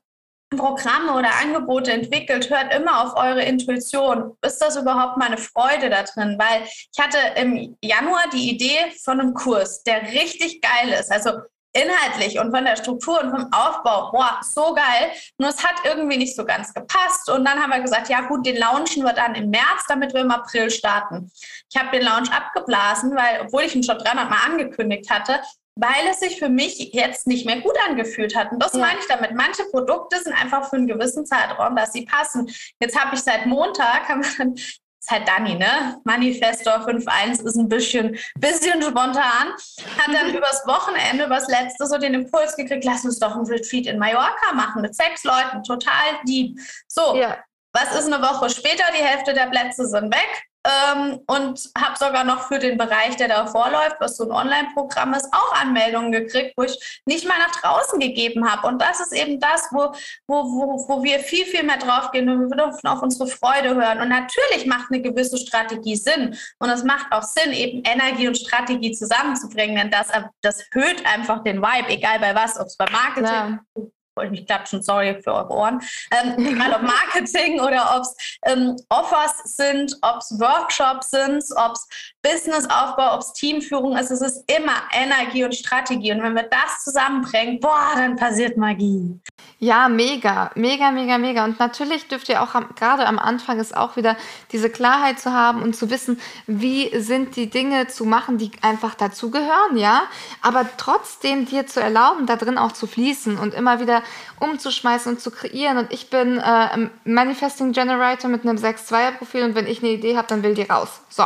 Programme oder Angebote entwickelt, hört immer auf eure Intuition. Ist das überhaupt meine Freude da drin? Weil ich hatte im Januar die Idee von einem Kurs, der richtig geil ist. Also inhaltlich und von der Struktur und vom Aufbau, boah, so geil. Nur es hat irgendwie nicht so ganz gepasst. Und dann haben wir gesagt, ja gut, den launchen wir dann im März, damit wir im April starten. Ich habe den Launch abgeblasen, weil, obwohl ich ihn schon 300 Mal angekündigt hatte, weil es sich für mich jetzt nicht mehr gut angefühlt hat. Und das ja. meine ich damit. Manche Produkte sind einfach für einen gewissen Zeitraum, dass sie passen. Jetzt habe ich seit Montag, haben wir ist halt Dani, ne? Manifestor 5.1 ist ein bisschen, bisschen spontan. Hat dann übers Wochenende, übers letzte, so den Impuls gekriegt, lass uns doch ein Retreat in Mallorca machen mit sechs Leuten, total deep. So, ja. was ist eine Woche später? Die Hälfte der Plätze sind weg. Ähm, und habe sogar noch für den Bereich, der da vorläuft, was so ein Online-Programm ist, auch Anmeldungen gekriegt, wo ich nicht mal nach draußen gegeben habe. Und das ist eben das, wo, wo, wo, wo wir viel, viel mehr drauf gehen und wir dürfen auf unsere Freude hören. Und natürlich macht eine gewisse Strategie Sinn. Und es macht auch Sinn, eben Energie und Strategie zusammenzubringen, denn das, das erhöht einfach den Vibe, egal bei was, ob es bei Marketing, ja wollte mich klatschen, sorry für eure Ohren, ähm, egal ob Marketing oder ob es ähm, Offers sind, ob es Workshops sind, ob es Businessaufbau, ob es Teamführung ist, es ist immer Energie und Strategie. Und wenn wir das zusammenbringen, boah, dann passiert Magie. Ja, mega, mega, mega, mega. Und natürlich dürft ihr auch gerade am Anfang ist auch wieder diese Klarheit zu haben und zu wissen, wie sind die Dinge zu machen, die einfach dazugehören, ja. Aber trotzdem dir zu erlauben, da drin auch zu fließen und immer wieder umzuschmeißen und zu kreieren. Und ich bin äh, Manifesting Generator mit einem 6-2er-Profil und wenn ich eine Idee habe, dann will die raus. So.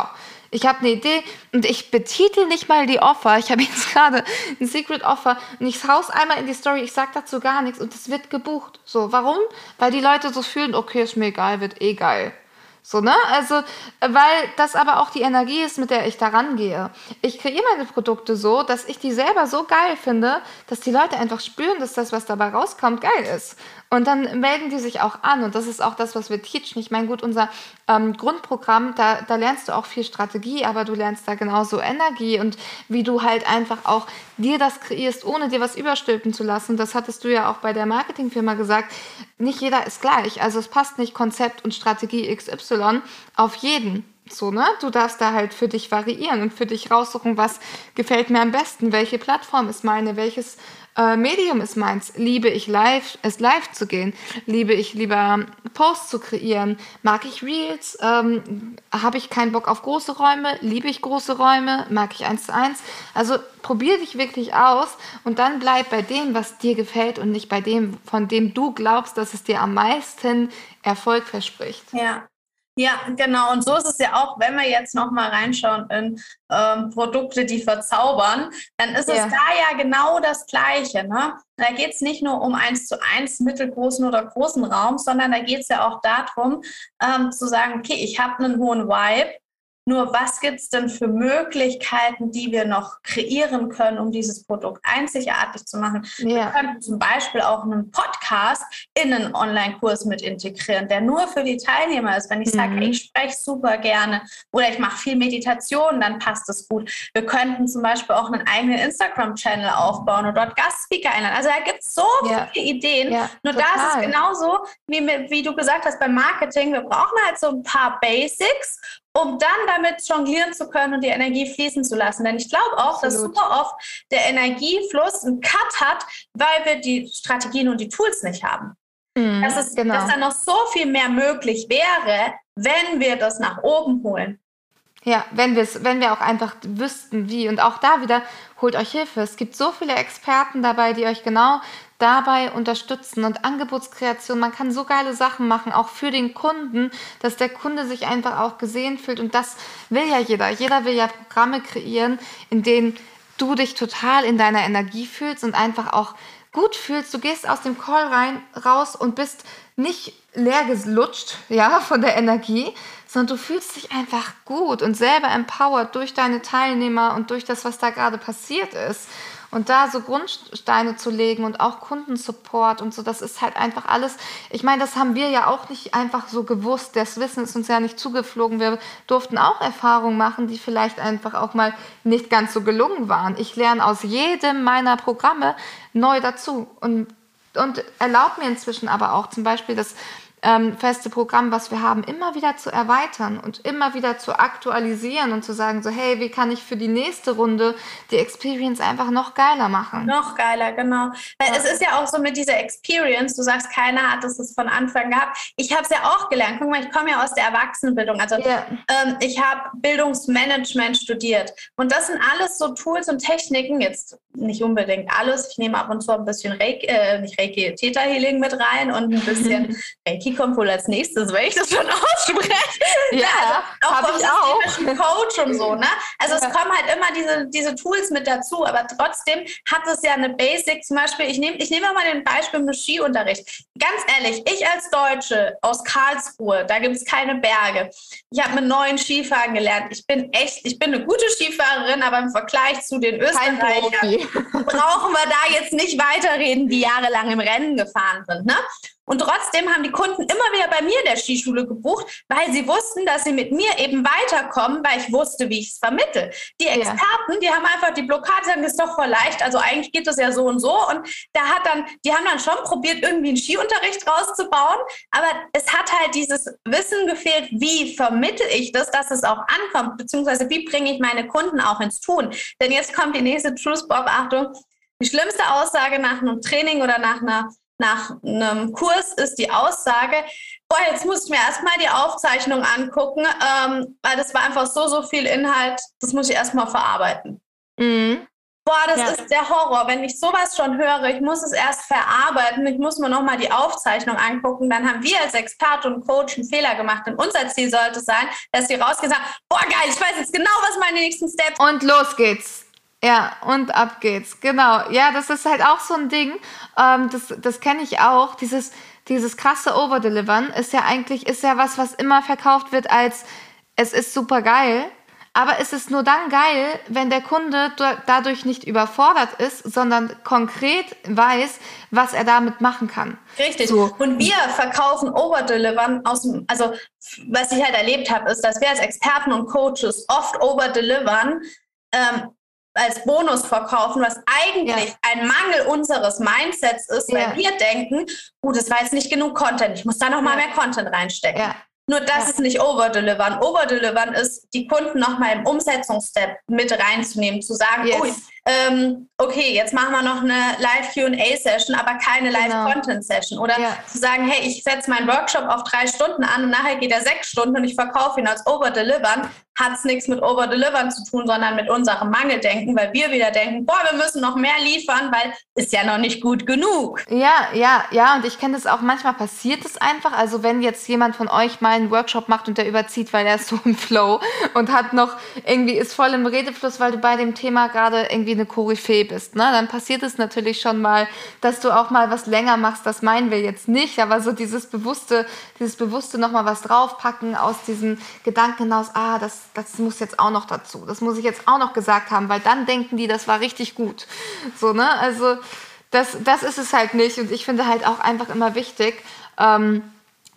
Ich habe eine Idee und ich betitel nicht mal die Offer. Ich habe [laughs] jetzt gerade ein Secret Offer und ich haus einmal in die Story, ich sage dazu gar nichts und es wird gebucht. So, warum? Weil die Leute so fühlen, okay, ist mir egal, wird eh geil. So, ne? Also, weil das aber auch die Energie ist, mit der ich da rangehe. Ich kreiere meine Produkte so, dass ich die selber so geil finde, dass die Leute einfach spüren, dass das, was dabei rauskommt, geil ist. Und dann melden die sich auch an. Und das ist auch das, was wir teachen. Ich meine, gut, unser ähm, Grundprogramm, da, da lernst du auch viel Strategie, aber du lernst da genauso Energie und wie du halt einfach auch dir das kreierst, ohne dir was überstülpen zu lassen. Das hattest du ja auch bei der Marketingfirma gesagt. Nicht jeder ist gleich. Also es passt nicht Konzept und Strategie XY auf jeden. So, ne? Du darfst da halt für dich variieren und für dich raussuchen, was gefällt mir am besten, welche Plattform ist meine, welches äh, Medium ist meins. Liebe ich live, es live zu gehen? Liebe ich lieber Posts zu kreieren? Mag ich Reels? Ähm, Habe ich keinen Bock auf große Räume? Liebe ich große Räume? Mag ich eins zu eins? Also probier dich wirklich aus und dann bleib bei dem, was dir gefällt und nicht bei dem, von dem du glaubst, dass es dir am meisten Erfolg verspricht. Ja, Ja, genau. Und so ist es ja auch, wenn wir jetzt noch mal reinschauen in ähm, Produkte, die verzaubern, dann ist ja. es da ja genau das Gleiche. Ne? Da geht es nicht nur um eins zu eins mittelgroßen oder großen Raum, sondern da geht es ja auch darum, ähm, zu sagen, okay, ich habe einen hohen Vibe, nur was gibt es denn für Möglichkeiten, die wir noch kreieren können, um dieses Produkt einzigartig zu machen? Ja. Wir könnten zum Beispiel auch einen Podcast in einen Online-Kurs mit integrieren, der nur für die Teilnehmer ist. Wenn ich mhm. sage, ich spreche super gerne oder ich mache viel Meditation, dann passt das gut. Wir könnten zum Beispiel auch einen eigenen Instagram-Channel aufbauen und dort Gastspeaker einladen. Also da gibt es so ja. viele Ideen. Ja, Nur total. da ist es genauso, wie, wie du gesagt hast beim Marketing. Wir brauchen halt so ein paar Basics um dann damit jonglieren zu können und die Energie fließen zu lassen. Denn ich glaube auch, Absolut. dass super oft der Energiefluss einen Cut hat, weil wir die Strategien und die Tools nicht haben. Mhm, dass, es, genau. dass da noch so viel mehr möglich wäre, wenn wir das nach oben holen. Ja, wenn, wenn wir auch einfach wüssten, wie. Und auch da wieder, holt euch Hilfe. Es gibt so viele Experten dabei, die euch genau dabei unterstützen und Angebotskreation. Man kann so geile Sachen machen, auch für den Kunden, dass der Kunde sich einfach auch gesehen fühlt. Und das will ja jeder. Jeder will ja Programme kreieren, in denen du dich total in deiner Energie fühlst und einfach auch gut fühlst. Du gehst aus dem Call rein, raus und bist nicht leer gelutscht, ja, [laughs] von der Energie, sondern du fühlst dich einfach gut und selber empowered durch deine Teilnehmer und durch das, was da gerade passiert ist. Und da so Grundsteine zu legen und auch Kundensupport und so, das ist halt einfach alles. Ich meine, das haben wir ja auch nicht einfach so gewusst. Das Wissen ist uns ja nicht zugeflogen. Wir durften auch Erfahrungen machen, die vielleicht einfach auch mal nicht ganz so gelungen waren. Ich lerne aus jedem meiner Programme neu dazu und, und erlaubt mir inzwischen aber auch zum Beispiel das ähm, feste Programm, was wir haben, immer wieder zu erweitern und immer wieder zu aktualisieren und zu sagen, so hey, wie kann ich für die nächste Runde die Experience einfach noch geiler machen? Noch geiler, genau. Weil ja. es ist ja auch so mit dieser Experience, du sagst, keiner hat es von Anfang gehabt. Ich habe es ja auch gelernt. Guck mal, ich komme ja aus der Erwachsenenbildung. Also ja. ähm, ich habe Bildungsmanagement studiert. Und das sind alles so Tools und Techniken, jetzt nicht unbedingt alles. Ich nehme ab und zu ein bisschen Reiki, äh, nicht Reiki, Theta Healing mit rein und ein bisschen [laughs] Reiki kommt wohl als nächstes, weil ich das schon [laughs] ausspreche. Ja, also auch vom systemischen Coach und so. Ne? Also ja. es kommen halt immer diese, diese Tools mit dazu, aber trotzdem hat es ja eine Basic. Zum Beispiel, ich nehme ich nehm mal den Beispiel mit Skiunterricht. Ganz ehrlich, ich als Deutsche aus Karlsruhe, da gibt es keine Berge. Ich habe mit neuen Skifahren gelernt. Ich bin echt, ich bin eine gute Skifahrerin, aber im Vergleich zu den Österreichern brauchen wir da jetzt nicht weiterreden, die jahrelang im Rennen gefahren sind. Ne? Und trotzdem haben die Kunden immer wieder bei mir in der Skischule gebucht, weil sie wussten, dass sie mit mir eben weiterkommen, weil ich wusste, wie ich es vermittel. Die Experten, ja. die haben einfach die Blockade, sagen, das ist doch voll leicht. Also eigentlich geht das ja so und so. Und da hat dann, die haben dann schon probiert, irgendwie einen Skiunterricht rauszubauen. Aber es hat halt dieses Wissen gefehlt, wie vermittel ich das, dass es auch ankommt, beziehungsweise wie bringe ich meine Kunden auch ins Tun. Denn jetzt kommt die nächste Truth Bob, Achtung. Die schlimmste Aussage nach einem Training oder nach einer nach einem Kurs ist die Aussage, boah, jetzt muss ich mir erstmal die Aufzeichnung angucken, ähm, weil das war einfach so, so viel Inhalt, das muss ich erstmal verarbeiten. Mhm. Boah, das ja. ist der Horror. Wenn ich sowas schon höre, ich muss es erst verarbeiten, ich muss mir nochmal die Aufzeichnung angucken, dann haben wir als Experte und Coach einen Fehler gemacht. Und unser Ziel sollte sein, dass sie rausgehen sagen, boah, geil, ich weiß jetzt genau, was meine nächsten Steps Und los geht's. Ja, und ab geht's. Genau. Ja, das ist halt auch so ein Ding. Ähm, das das kenne ich auch. Dieses, dieses krasse Overdelivern ist ja eigentlich, ist ja was, was immer verkauft wird als, es ist super geil. Aber es ist nur dann geil, wenn der Kunde dadurch nicht überfordert ist, sondern konkret weiß, was er damit machen kann. Richtig. So. Und wir verkaufen Overdelivern aus dem, also was ich halt erlebt habe, ist, dass wir als Experten und Coaches oft overdelivern, ähm, als Bonus verkaufen, was eigentlich ja. ein Mangel unseres Mindsets ist, weil ja. wir denken, gut, das war jetzt nicht genug Content, ich muss da noch mal mehr Content reinstecken. Nur das ja. ist nicht Overdelivern. Overdelivern ist, die Kunden nochmal im Umsetzungsstep mit reinzunehmen, zu sagen, yes. oh, ähm, okay, jetzt machen wir noch eine Live-QA-Session, aber keine genau. Live-Content-Session. Oder ja. zu sagen, hey, ich setze meinen Workshop auf drei Stunden an und nachher geht er sechs Stunden und ich verkaufe ihn als Overdelivern. hat es nichts mit Over-Delivern zu tun, sondern mit unserem Mangeldenken, weil wir wieder denken, boah, wir müssen noch mehr liefern, weil ist ja noch nicht gut genug. Ja, ja, ja, und ich kenne das auch, manchmal passiert es einfach. Also wenn jetzt jemand von euch mal einen Workshop macht und der überzieht, weil er ist so im Flow und hat noch irgendwie ist voll im Redefluss, weil du bei dem Thema gerade irgendwie eine Koryphäe bist, ne? Dann passiert es natürlich schon mal, dass du auch mal was länger machst. Das meinen wir jetzt nicht, aber so dieses bewusste, dieses bewusste noch mal was draufpacken aus diesem Gedanken hinaus, ah, das, das muss jetzt auch noch dazu. Das muss ich jetzt auch noch gesagt haben, weil dann denken die, das war richtig gut. So, ne? Also das, das ist es halt nicht. Und ich finde halt auch einfach immer wichtig, ähm,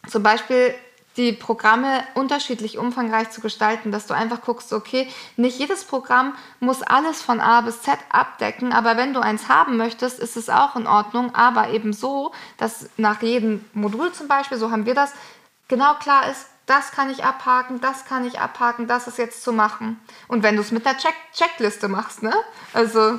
zum Beispiel die Programme unterschiedlich umfangreich zu gestalten, dass du einfach guckst, okay, nicht jedes Programm muss alles von A bis Z abdecken, aber wenn du eins haben möchtest, ist es auch in Ordnung, aber eben so, dass nach jedem Modul zum Beispiel, so haben wir das, genau klar ist, das kann ich abhaken, das kann ich abhaken, das ist jetzt zu machen. Und wenn du es mit einer Check Checkliste machst, ne? Also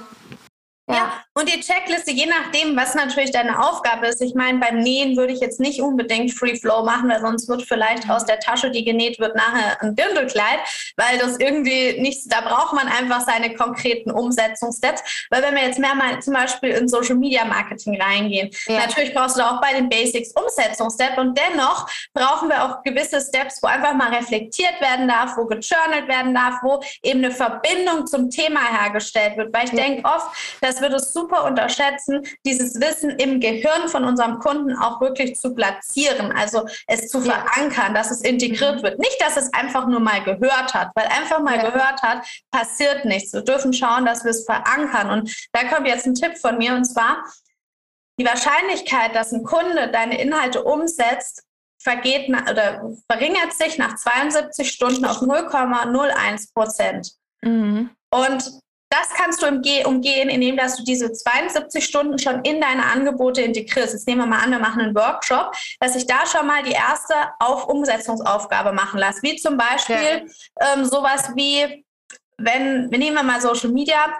ja. ja. und die Checkliste, je nachdem, was natürlich deine Aufgabe ist. Ich meine, beim Nähen würde ich jetzt nicht unbedingt Free Flow machen, weil sonst wird vielleicht aus der Tasche, die genäht wird, nachher ein Dirndlkleid, weil das irgendwie nichts, da braucht man einfach seine konkreten Umsetzungssteps. Weil wenn wir jetzt mehr mal zum Beispiel in Social Media Marketing reingehen, ja. natürlich brauchst du auch bei den Basics Umsetzungssteps und dennoch brauchen wir auch gewisse Steps, wo einfach mal reflektiert werden darf, wo gejournalt werden darf, wo eben eine Verbindung zum Thema hergestellt wird. Weil ich ja. denke oft, dass dass wir das super unterschätzen, dieses Wissen im Gehirn von unserem Kunden auch wirklich zu platzieren, also es zu ja. verankern, dass es integriert mhm. wird. Nicht, dass es einfach nur mal gehört hat, weil einfach mal ja. gehört hat, passiert nichts. Wir dürfen schauen, dass wir es verankern. Und da kommt jetzt ein Tipp von mir und zwar, die Wahrscheinlichkeit, dass ein Kunde deine Inhalte umsetzt, vergeht oder verringert sich nach 72 Stunden auf 0,01 Prozent. Mhm. Und das kannst du umgehen, indem dass du diese 72 Stunden schon in deine Angebote integrierst. Jetzt nehmen wir mal an, wir machen einen Workshop, dass ich da schon mal die erste Auf Umsetzungsaufgabe machen lasse. Wie zum Beispiel ja. ähm, sowas wie, wenn, wir nehmen mal Social Media,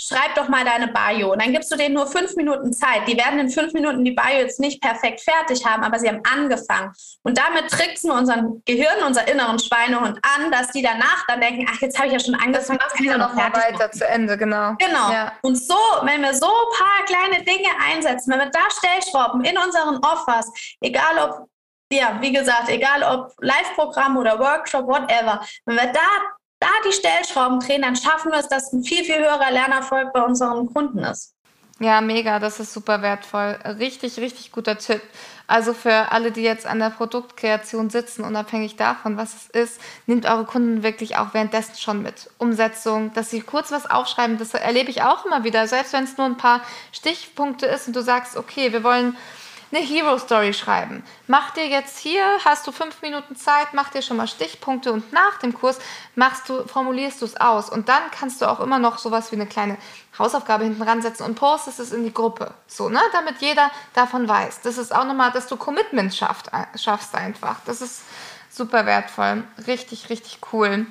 schreib doch mal deine Bio. Und dann gibst du denen nur fünf Minuten Zeit. Die werden in fünf Minuten die Bio jetzt nicht perfekt fertig haben, aber sie haben angefangen. Und damit tricksen wir unseren Gehirn, unser inneren Schweinehund an, dass die danach dann denken, ach, jetzt habe ich ja schon angefangen. Das machen wir noch mal weiter machen. zu Ende, genau. Genau. Ja. Und so, wenn wir so ein paar kleine Dinge einsetzen, wenn wir da Stellschrauben in unseren Offers, egal ob ja, wie gesagt, egal ob Live-Programm oder Workshop, whatever, wenn wir da da die Stellschrauben drehen, dann schaffen wir es, dass ein viel, viel höherer Lernerfolg bei unseren Kunden ist. Ja, mega, das ist super wertvoll. Richtig, richtig guter Tipp. Also für alle, die jetzt an der Produktkreation sitzen, unabhängig davon, was es ist, nehmt eure Kunden wirklich auch währenddessen schon mit. Umsetzung, dass sie kurz was aufschreiben, das erlebe ich auch immer wieder. Selbst wenn es nur ein paar Stichpunkte ist und du sagst, okay, wir wollen eine Hero Story schreiben. Mach dir jetzt hier, hast du fünf Minuten Zeit, mach dir schon mal Stichpunkte und nach dem Kurs machst du, formulierst du es aus. Und dann kannst du auch immer noch sowas wie eine kleine Hausaufgabe hinten ransetzen und postest es in die Gruppe. So, ne? Damit jeder davon weiß. Das ist auch nochmal, dass du Commitment schafft, schaffst einfach. Das ist super wertvoll. Richtig, richtig cool.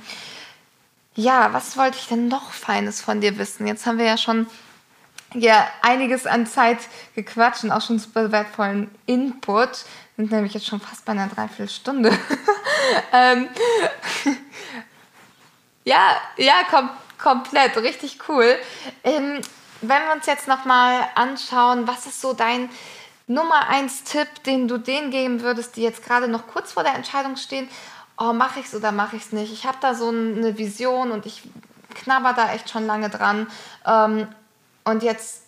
Ja, was wollte ich denn noch Feines von dir wissen? Jetzt haben wir ja schon ja einiges an Zeit gequatscht und auch schon super wertvollen Input. Sind nämlich jetzt schon fast bei einer Dreiviertelstunde. [laughs] ähm, [laughs] ja, ja, kom komplett, richtig cool. Ähm, wenn wir uns jetzt nochmal anschauen, was ist so dein Nummer eins Tipp, den du denen geben würdest, die jetzt gerade noch kurz vor der Entscheidung stehen, oh, mache ich es oder mache ich es nicht? Ich habe da so eine Vision und ich knabber da echt schon lange dran. Ähm, und jetzt,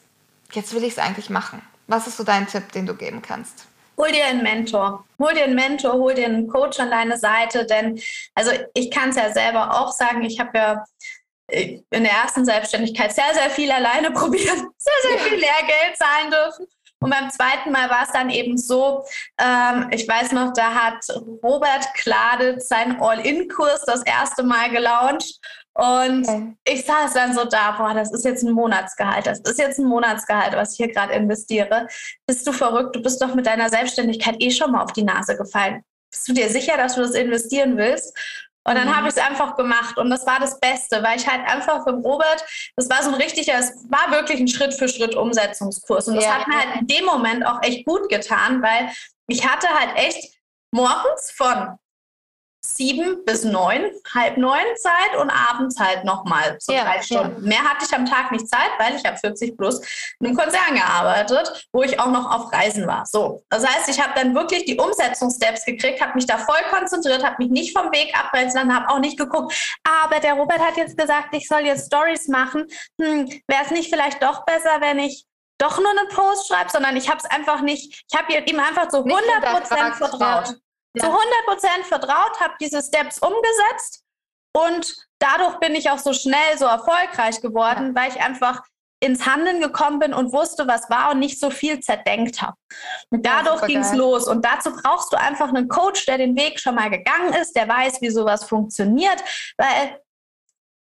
jetzt will ich es eigentlich machen. Was ist so dein Tipp, den du geben kannst? Hol dir einen Mentor. Hol dir einen Mentor, hol dir einen Coach an deine Seite, denn also ich kann es ja selber auch sagen, ich habe ja äh, in der ersten Selbstständigkeit sehr, sehr viel alleine [laughs] probiert, sehr, sehr viel Lehrgeld zahlen dürfen. Und beim zweiten Mal war es dann eben so, ähm, ich weiß noch, da hat Robert Kladitz seinen All-In-Kurs das erste Mal gelauncht. Und okay. ich saß dann so da, boah, das ist jetzt ein Monatsgehalt, das ist jetzt ein Monatsgehalt, was ich hier gerade investiere. Bist du verrückt? Du bist doch mit deiner Selbstständigkeit eh schon mal auf die Nase gefallen. Bist du dir sicher, dass du das investieren willst? Und dann mhm. habe ich es einfach gemacht und das war das Beste, weil ich halt einfach für Robert, das war so ein richtiger, es war wirklich ein Schritt für Schritt Umsetzungskurs und das ja. hat mir halt in dem Moment auch echt gut getan, weil ich hatte halt echt morgens von sieben bis neun, halb neun Zeit und abends halt nochmal so ja, drei Stunden. Ja. Mehr hatte ich am Tag nicht Zeit, weil ich habe 40 plus in einem Konzern gearbeitet, wo ich auch noch auf Reisen war. So, das heißt, ich habe dann wirklich die Umsetzungssteps gekriegt, habe mich da voll konzentriert, habe mich nicht vom Weg abbremsen, habe auch nicht geguckt, aber der Robert hat jetzt gesagt, ich soll jetzt Stories machen. Hm, Wäre es nicht vielleicht doch besser, wenn ich doch nur einen Post schreibe, sondern ich habe es einfach nicht, ich habe ihm einfach so 100 Prozent vertraut. Ja ja. zu 100 Prozent vertraut, habe diese Steps umgesetzt und dadurch bin ich auch so schnell so erfolgreich geworden, ja. weil ich einfach ins Handeln gekommen bin und wusste, was war und nicht so viel zerdenkt habe. Und dadurch ja, ging es los. Und dazu brauchst du einfach einen Coach, der den Weg schon mal gegangen ist, der weiß, wie sowas funktioniert, weil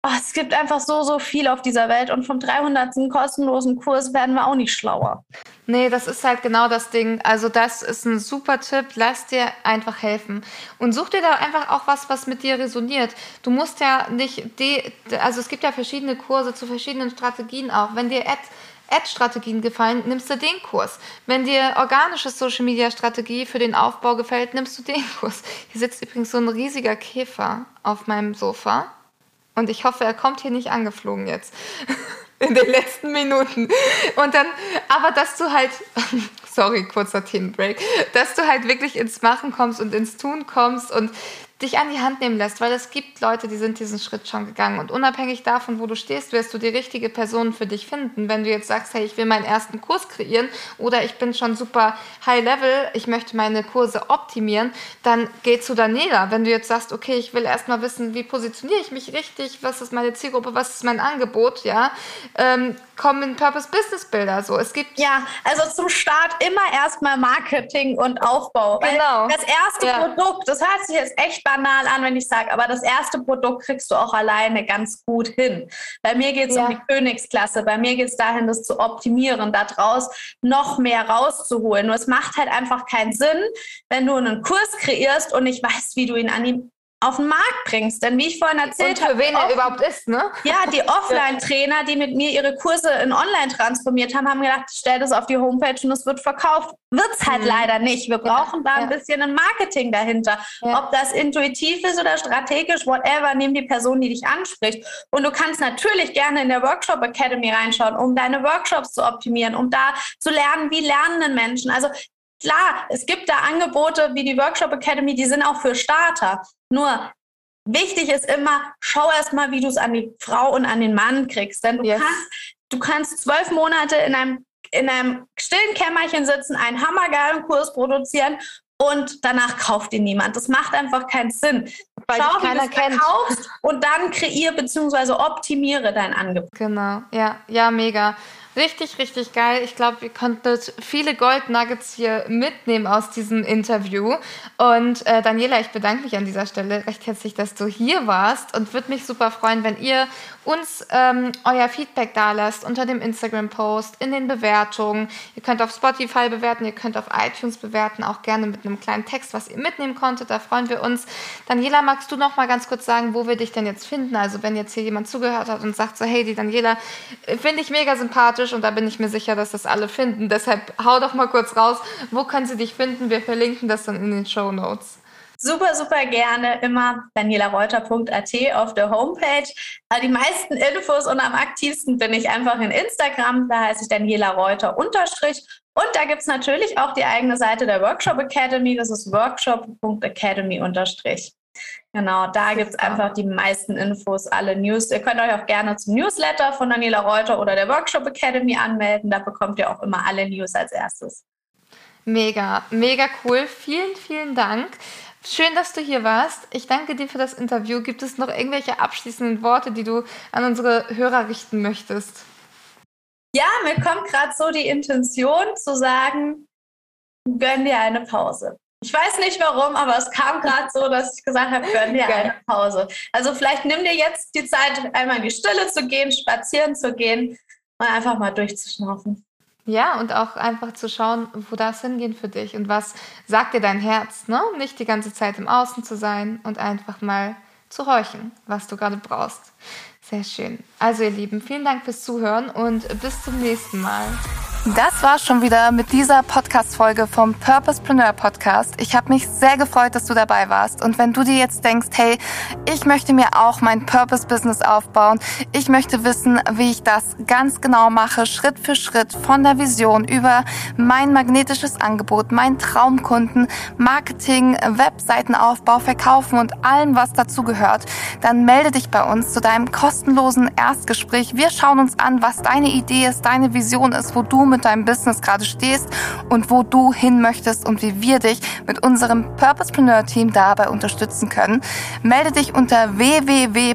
oh, es gibt einfach so, so viel auf dieser Welt und vom 300. kostenlosen Kurs werden wir auch nicht schlauer. Nee, das ist halt genau das Ding. Also das ist ein super Tipp. Lass dir einfach helfen. Und such dir da einfach auch was, was mit dir resoniert. Du musst ja nicht, die, also es gibt ja verschiedene Kurse zu verschiedenen Strategien auch. Wenn dir Ad Ad-Strategien gefallen, nimmst du den Kurs. Wenn dir organische Social-Media-Strategie für den Aufbau gefällt, nimmst du den [laughs] Kurs. Hier sitzt übrigens so ein riesiger Käfer auf meinem Sofa. Und ich hoffe, er kommt hier nicht angeflogen jetzt. [laughs] In den letzten Minuten. Und dann, aber dass du halt, [laughs] sorry, kurzer Themenbreak, dass du halt wirklich ins Machen kommst und ins Tun kommst und dich an die Hand nehmen lässt, weil es gibt Leute, die sind diesen Schritt schon gegangen und unabhängig davon, wo du stehst, wirst du die richtige Person für dich finden. Wenn du jetzt sagst, hey, ich will meinen ersten Kurs kreieren oder ich bin schon super high level, ich möchte meine Kurse optimieren, dann geh zu Daniela. Wenn du jetzt sagst, okay, ich will erstmal wissen, wie positioniere ich mich richtig, was ist meine Zielgruppe, was ist mein Angebot, ja, ähm, kommen Purpose Business Bilder so. Es gibt ja, also zum Start immer erstmal Marketing und Aufbau. Genau. Das erste ja. Produkt, das hört sich jetzt echt banal an, wenn ich sage, aber das erste Produkt kriegst du auch alleine ganz gut hin. Bei mir geht es ja. um die Königsklasse, bei mir geht es dahin, das zu optimieren, daraus noch mehr rauszuholen. Nur es macht halt einfach keinen Sinn, wenn du einen Kurs kreierst und nicht [laughs] weißt, wie du ihn an die auf den Markt bringst. Denn wie ich vorhin erzählt habe. für wen er überhaupt ist, ne? Ja, die [laughs] Offline-Trainer, die mit mir ihre Kurse in Online transformiert haben, haben gedacht, stell das auf die Homepage und es wird verkauft. Wird es halt mhm. leider nicht. Wir brauchen ja, da ein bisschen ein Marketing dahinter. Ja. Ob das intuitiv ist oder strategisch, whatever, nimm die Person, die dich anspricht. Und du kannst natürlich gerne in der Workshop Academy reinschauen, um deine Workshops zu optimieren, um da zu lernen, wie lernen Menschen. Also Klar, es gibt da Angebote wie die Workshop Academy, die sind auch für Starter. Nur wichtig ist immer, schau erst mal, wie du es an die Frau und an den Mann kriegst. Denn du, yes. kannst, du kannst zwölf Monate in einem, in einem stillen Kämmerchen sitzen, einen hammergeilen Kurs produzieren und danach kauft ihn niemand. Das macht einfach keinen Sinn. Weil Schau, wie du es verkaufst und dann kreier bzw. optimiere dein Angebot. Genau, ja, ja, mega. Richtig, richtig geil. Ich glaube, ihr konntet viele Gold Nuggets hier mitnehmen aus diesem Interview. Und äh, Daniela, ich bedanke mich an dieser Stelle recht herzlich, dass du hier warst und würde mich super freuen, wenn ihr uns ähm, euer Feedback da lasst unter dem Instagram-Post, in den Bewertungen. Ihr könnt auf Spotify bewerten, ihr könnt auf iTunes bewerten, auch gerne mit einem kleinen Text, was ihr mitnehmen konntet. Da freuen wir uns. Daniela, magst du noch mal ganz kurz sagen, wo wir dich denn jetzt finden? Also wenn jetzt hier jemand zugehört hat und sagt so, hey, die Daniela äh, finde ich mega sympathisch sympathisch und da bin ich mir sicher, dass das alle finden. Deshalb hau doch mal kurz raus, wo können sie dich finden? Wir verlinken das dann in den Show Notes. Super, super gerne immer daniela-reuter.at auf der Homepage. Äh, die meisten Infos und am aktivsten bin ich einfach in Instagram. Da heiße ich Daniela Reuter unterstrich. Und da gibt es natürlich auch die eigene Seite der Workshop Academy. Das ist workshop.academy unterstrich. Genau, da gibt es einfach die meisten Infos, alle News. Ihr könnt euch auch gerne zum Newsletter von Daniela Reuter oder der Workshop Academy anmelden. Da bekommt ihr auch immer alle News als erstes. Mega, mega cool. Vielen, vielen Dank. Schön, dass du hier warst. Ich danke dir für das Interview. Gibt es noch irgendwelche abschließenden Worte, die du an unsere Hörer richten möchtest? Ja, mir kommt gerade so die Intention zu sagen, gönn dir eine Pause. Ich weiß nicht warum, aber es kam gerade so, dass ich gesagt habe, gönn dir eine Pause. Also vielleicht nimm dir jetzt die Zeit, einmal in die Stille zu gehen, spazieren zu gehen und einfach mal durchzuschnaufen. Ja, und auch einfach zu schauen, wo darf es hingehen für dich und was sagt dir dein Herz, ne? Nicht die ganze Zeit im Außen zu sein und einfach mal zu horchen, was du gerade brauchst. Sehr schön. Also ihr Lieben, vielen Dank fürs Zuhören und bis zum nächsten Mal. Das war schon wieder mit dieser Podcast-Folge vom Purposepreneur Podcast. Ich habe mich sehr gefreut, dass du dabei warst. Und wenn du dir jetzt denkst, hey, ich möchte mir auch mein Purpose-Business aufbauen, ich möchte wissen, wie ich das ganz genau mache, Schritt für Schritt, von der Vision über mein magnetisches Angebot, mein Traumkunden, Marketing, Webseitenaufbau, Verkaufen und allem, was dazu gehört, dann melde dich bei uns zu deinem kostenlosen Erstgespräch. Wir schauen uns an, was deine Idee ist, deine Vision ist, wo du mit deinem Business gerade stehst und wo du hin möchtest und wie wir dich mit unserem Purposepreneur Team dabei unterstützen können. Melde dich unter www